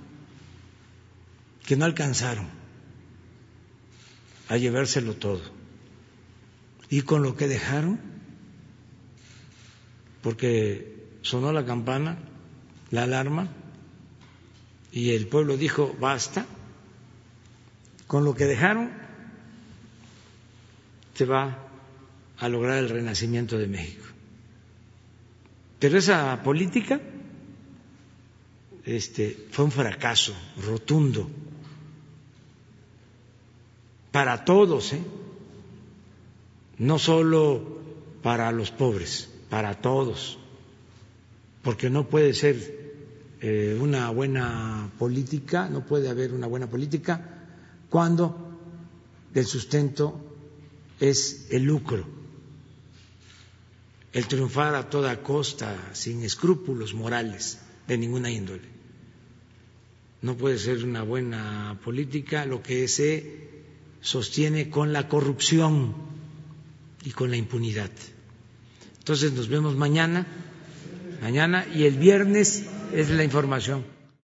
que no alcanzaron a llevárselo todo. Y con lo que dejaron, porque sonó la campana, la alarma, y el pueblo dijo, basta, con lo que dejaron, se va a lograr el renacimiento de México. Pero esa política este, fue un fracaso rotundo para todos, ¿eh? no solo para los pobres, para todos, porque no puede ser eh, una buena política, no puede haber una buena política cuando del sustento es el lucro, el triunfar a toda costa, sin escrúpulos morales de ninguna índole. No puede ser una buena política lo que se sostiene con la corrupción y con la impunidad. Entonces nos vemos mañana, mañana y el viernes es la información.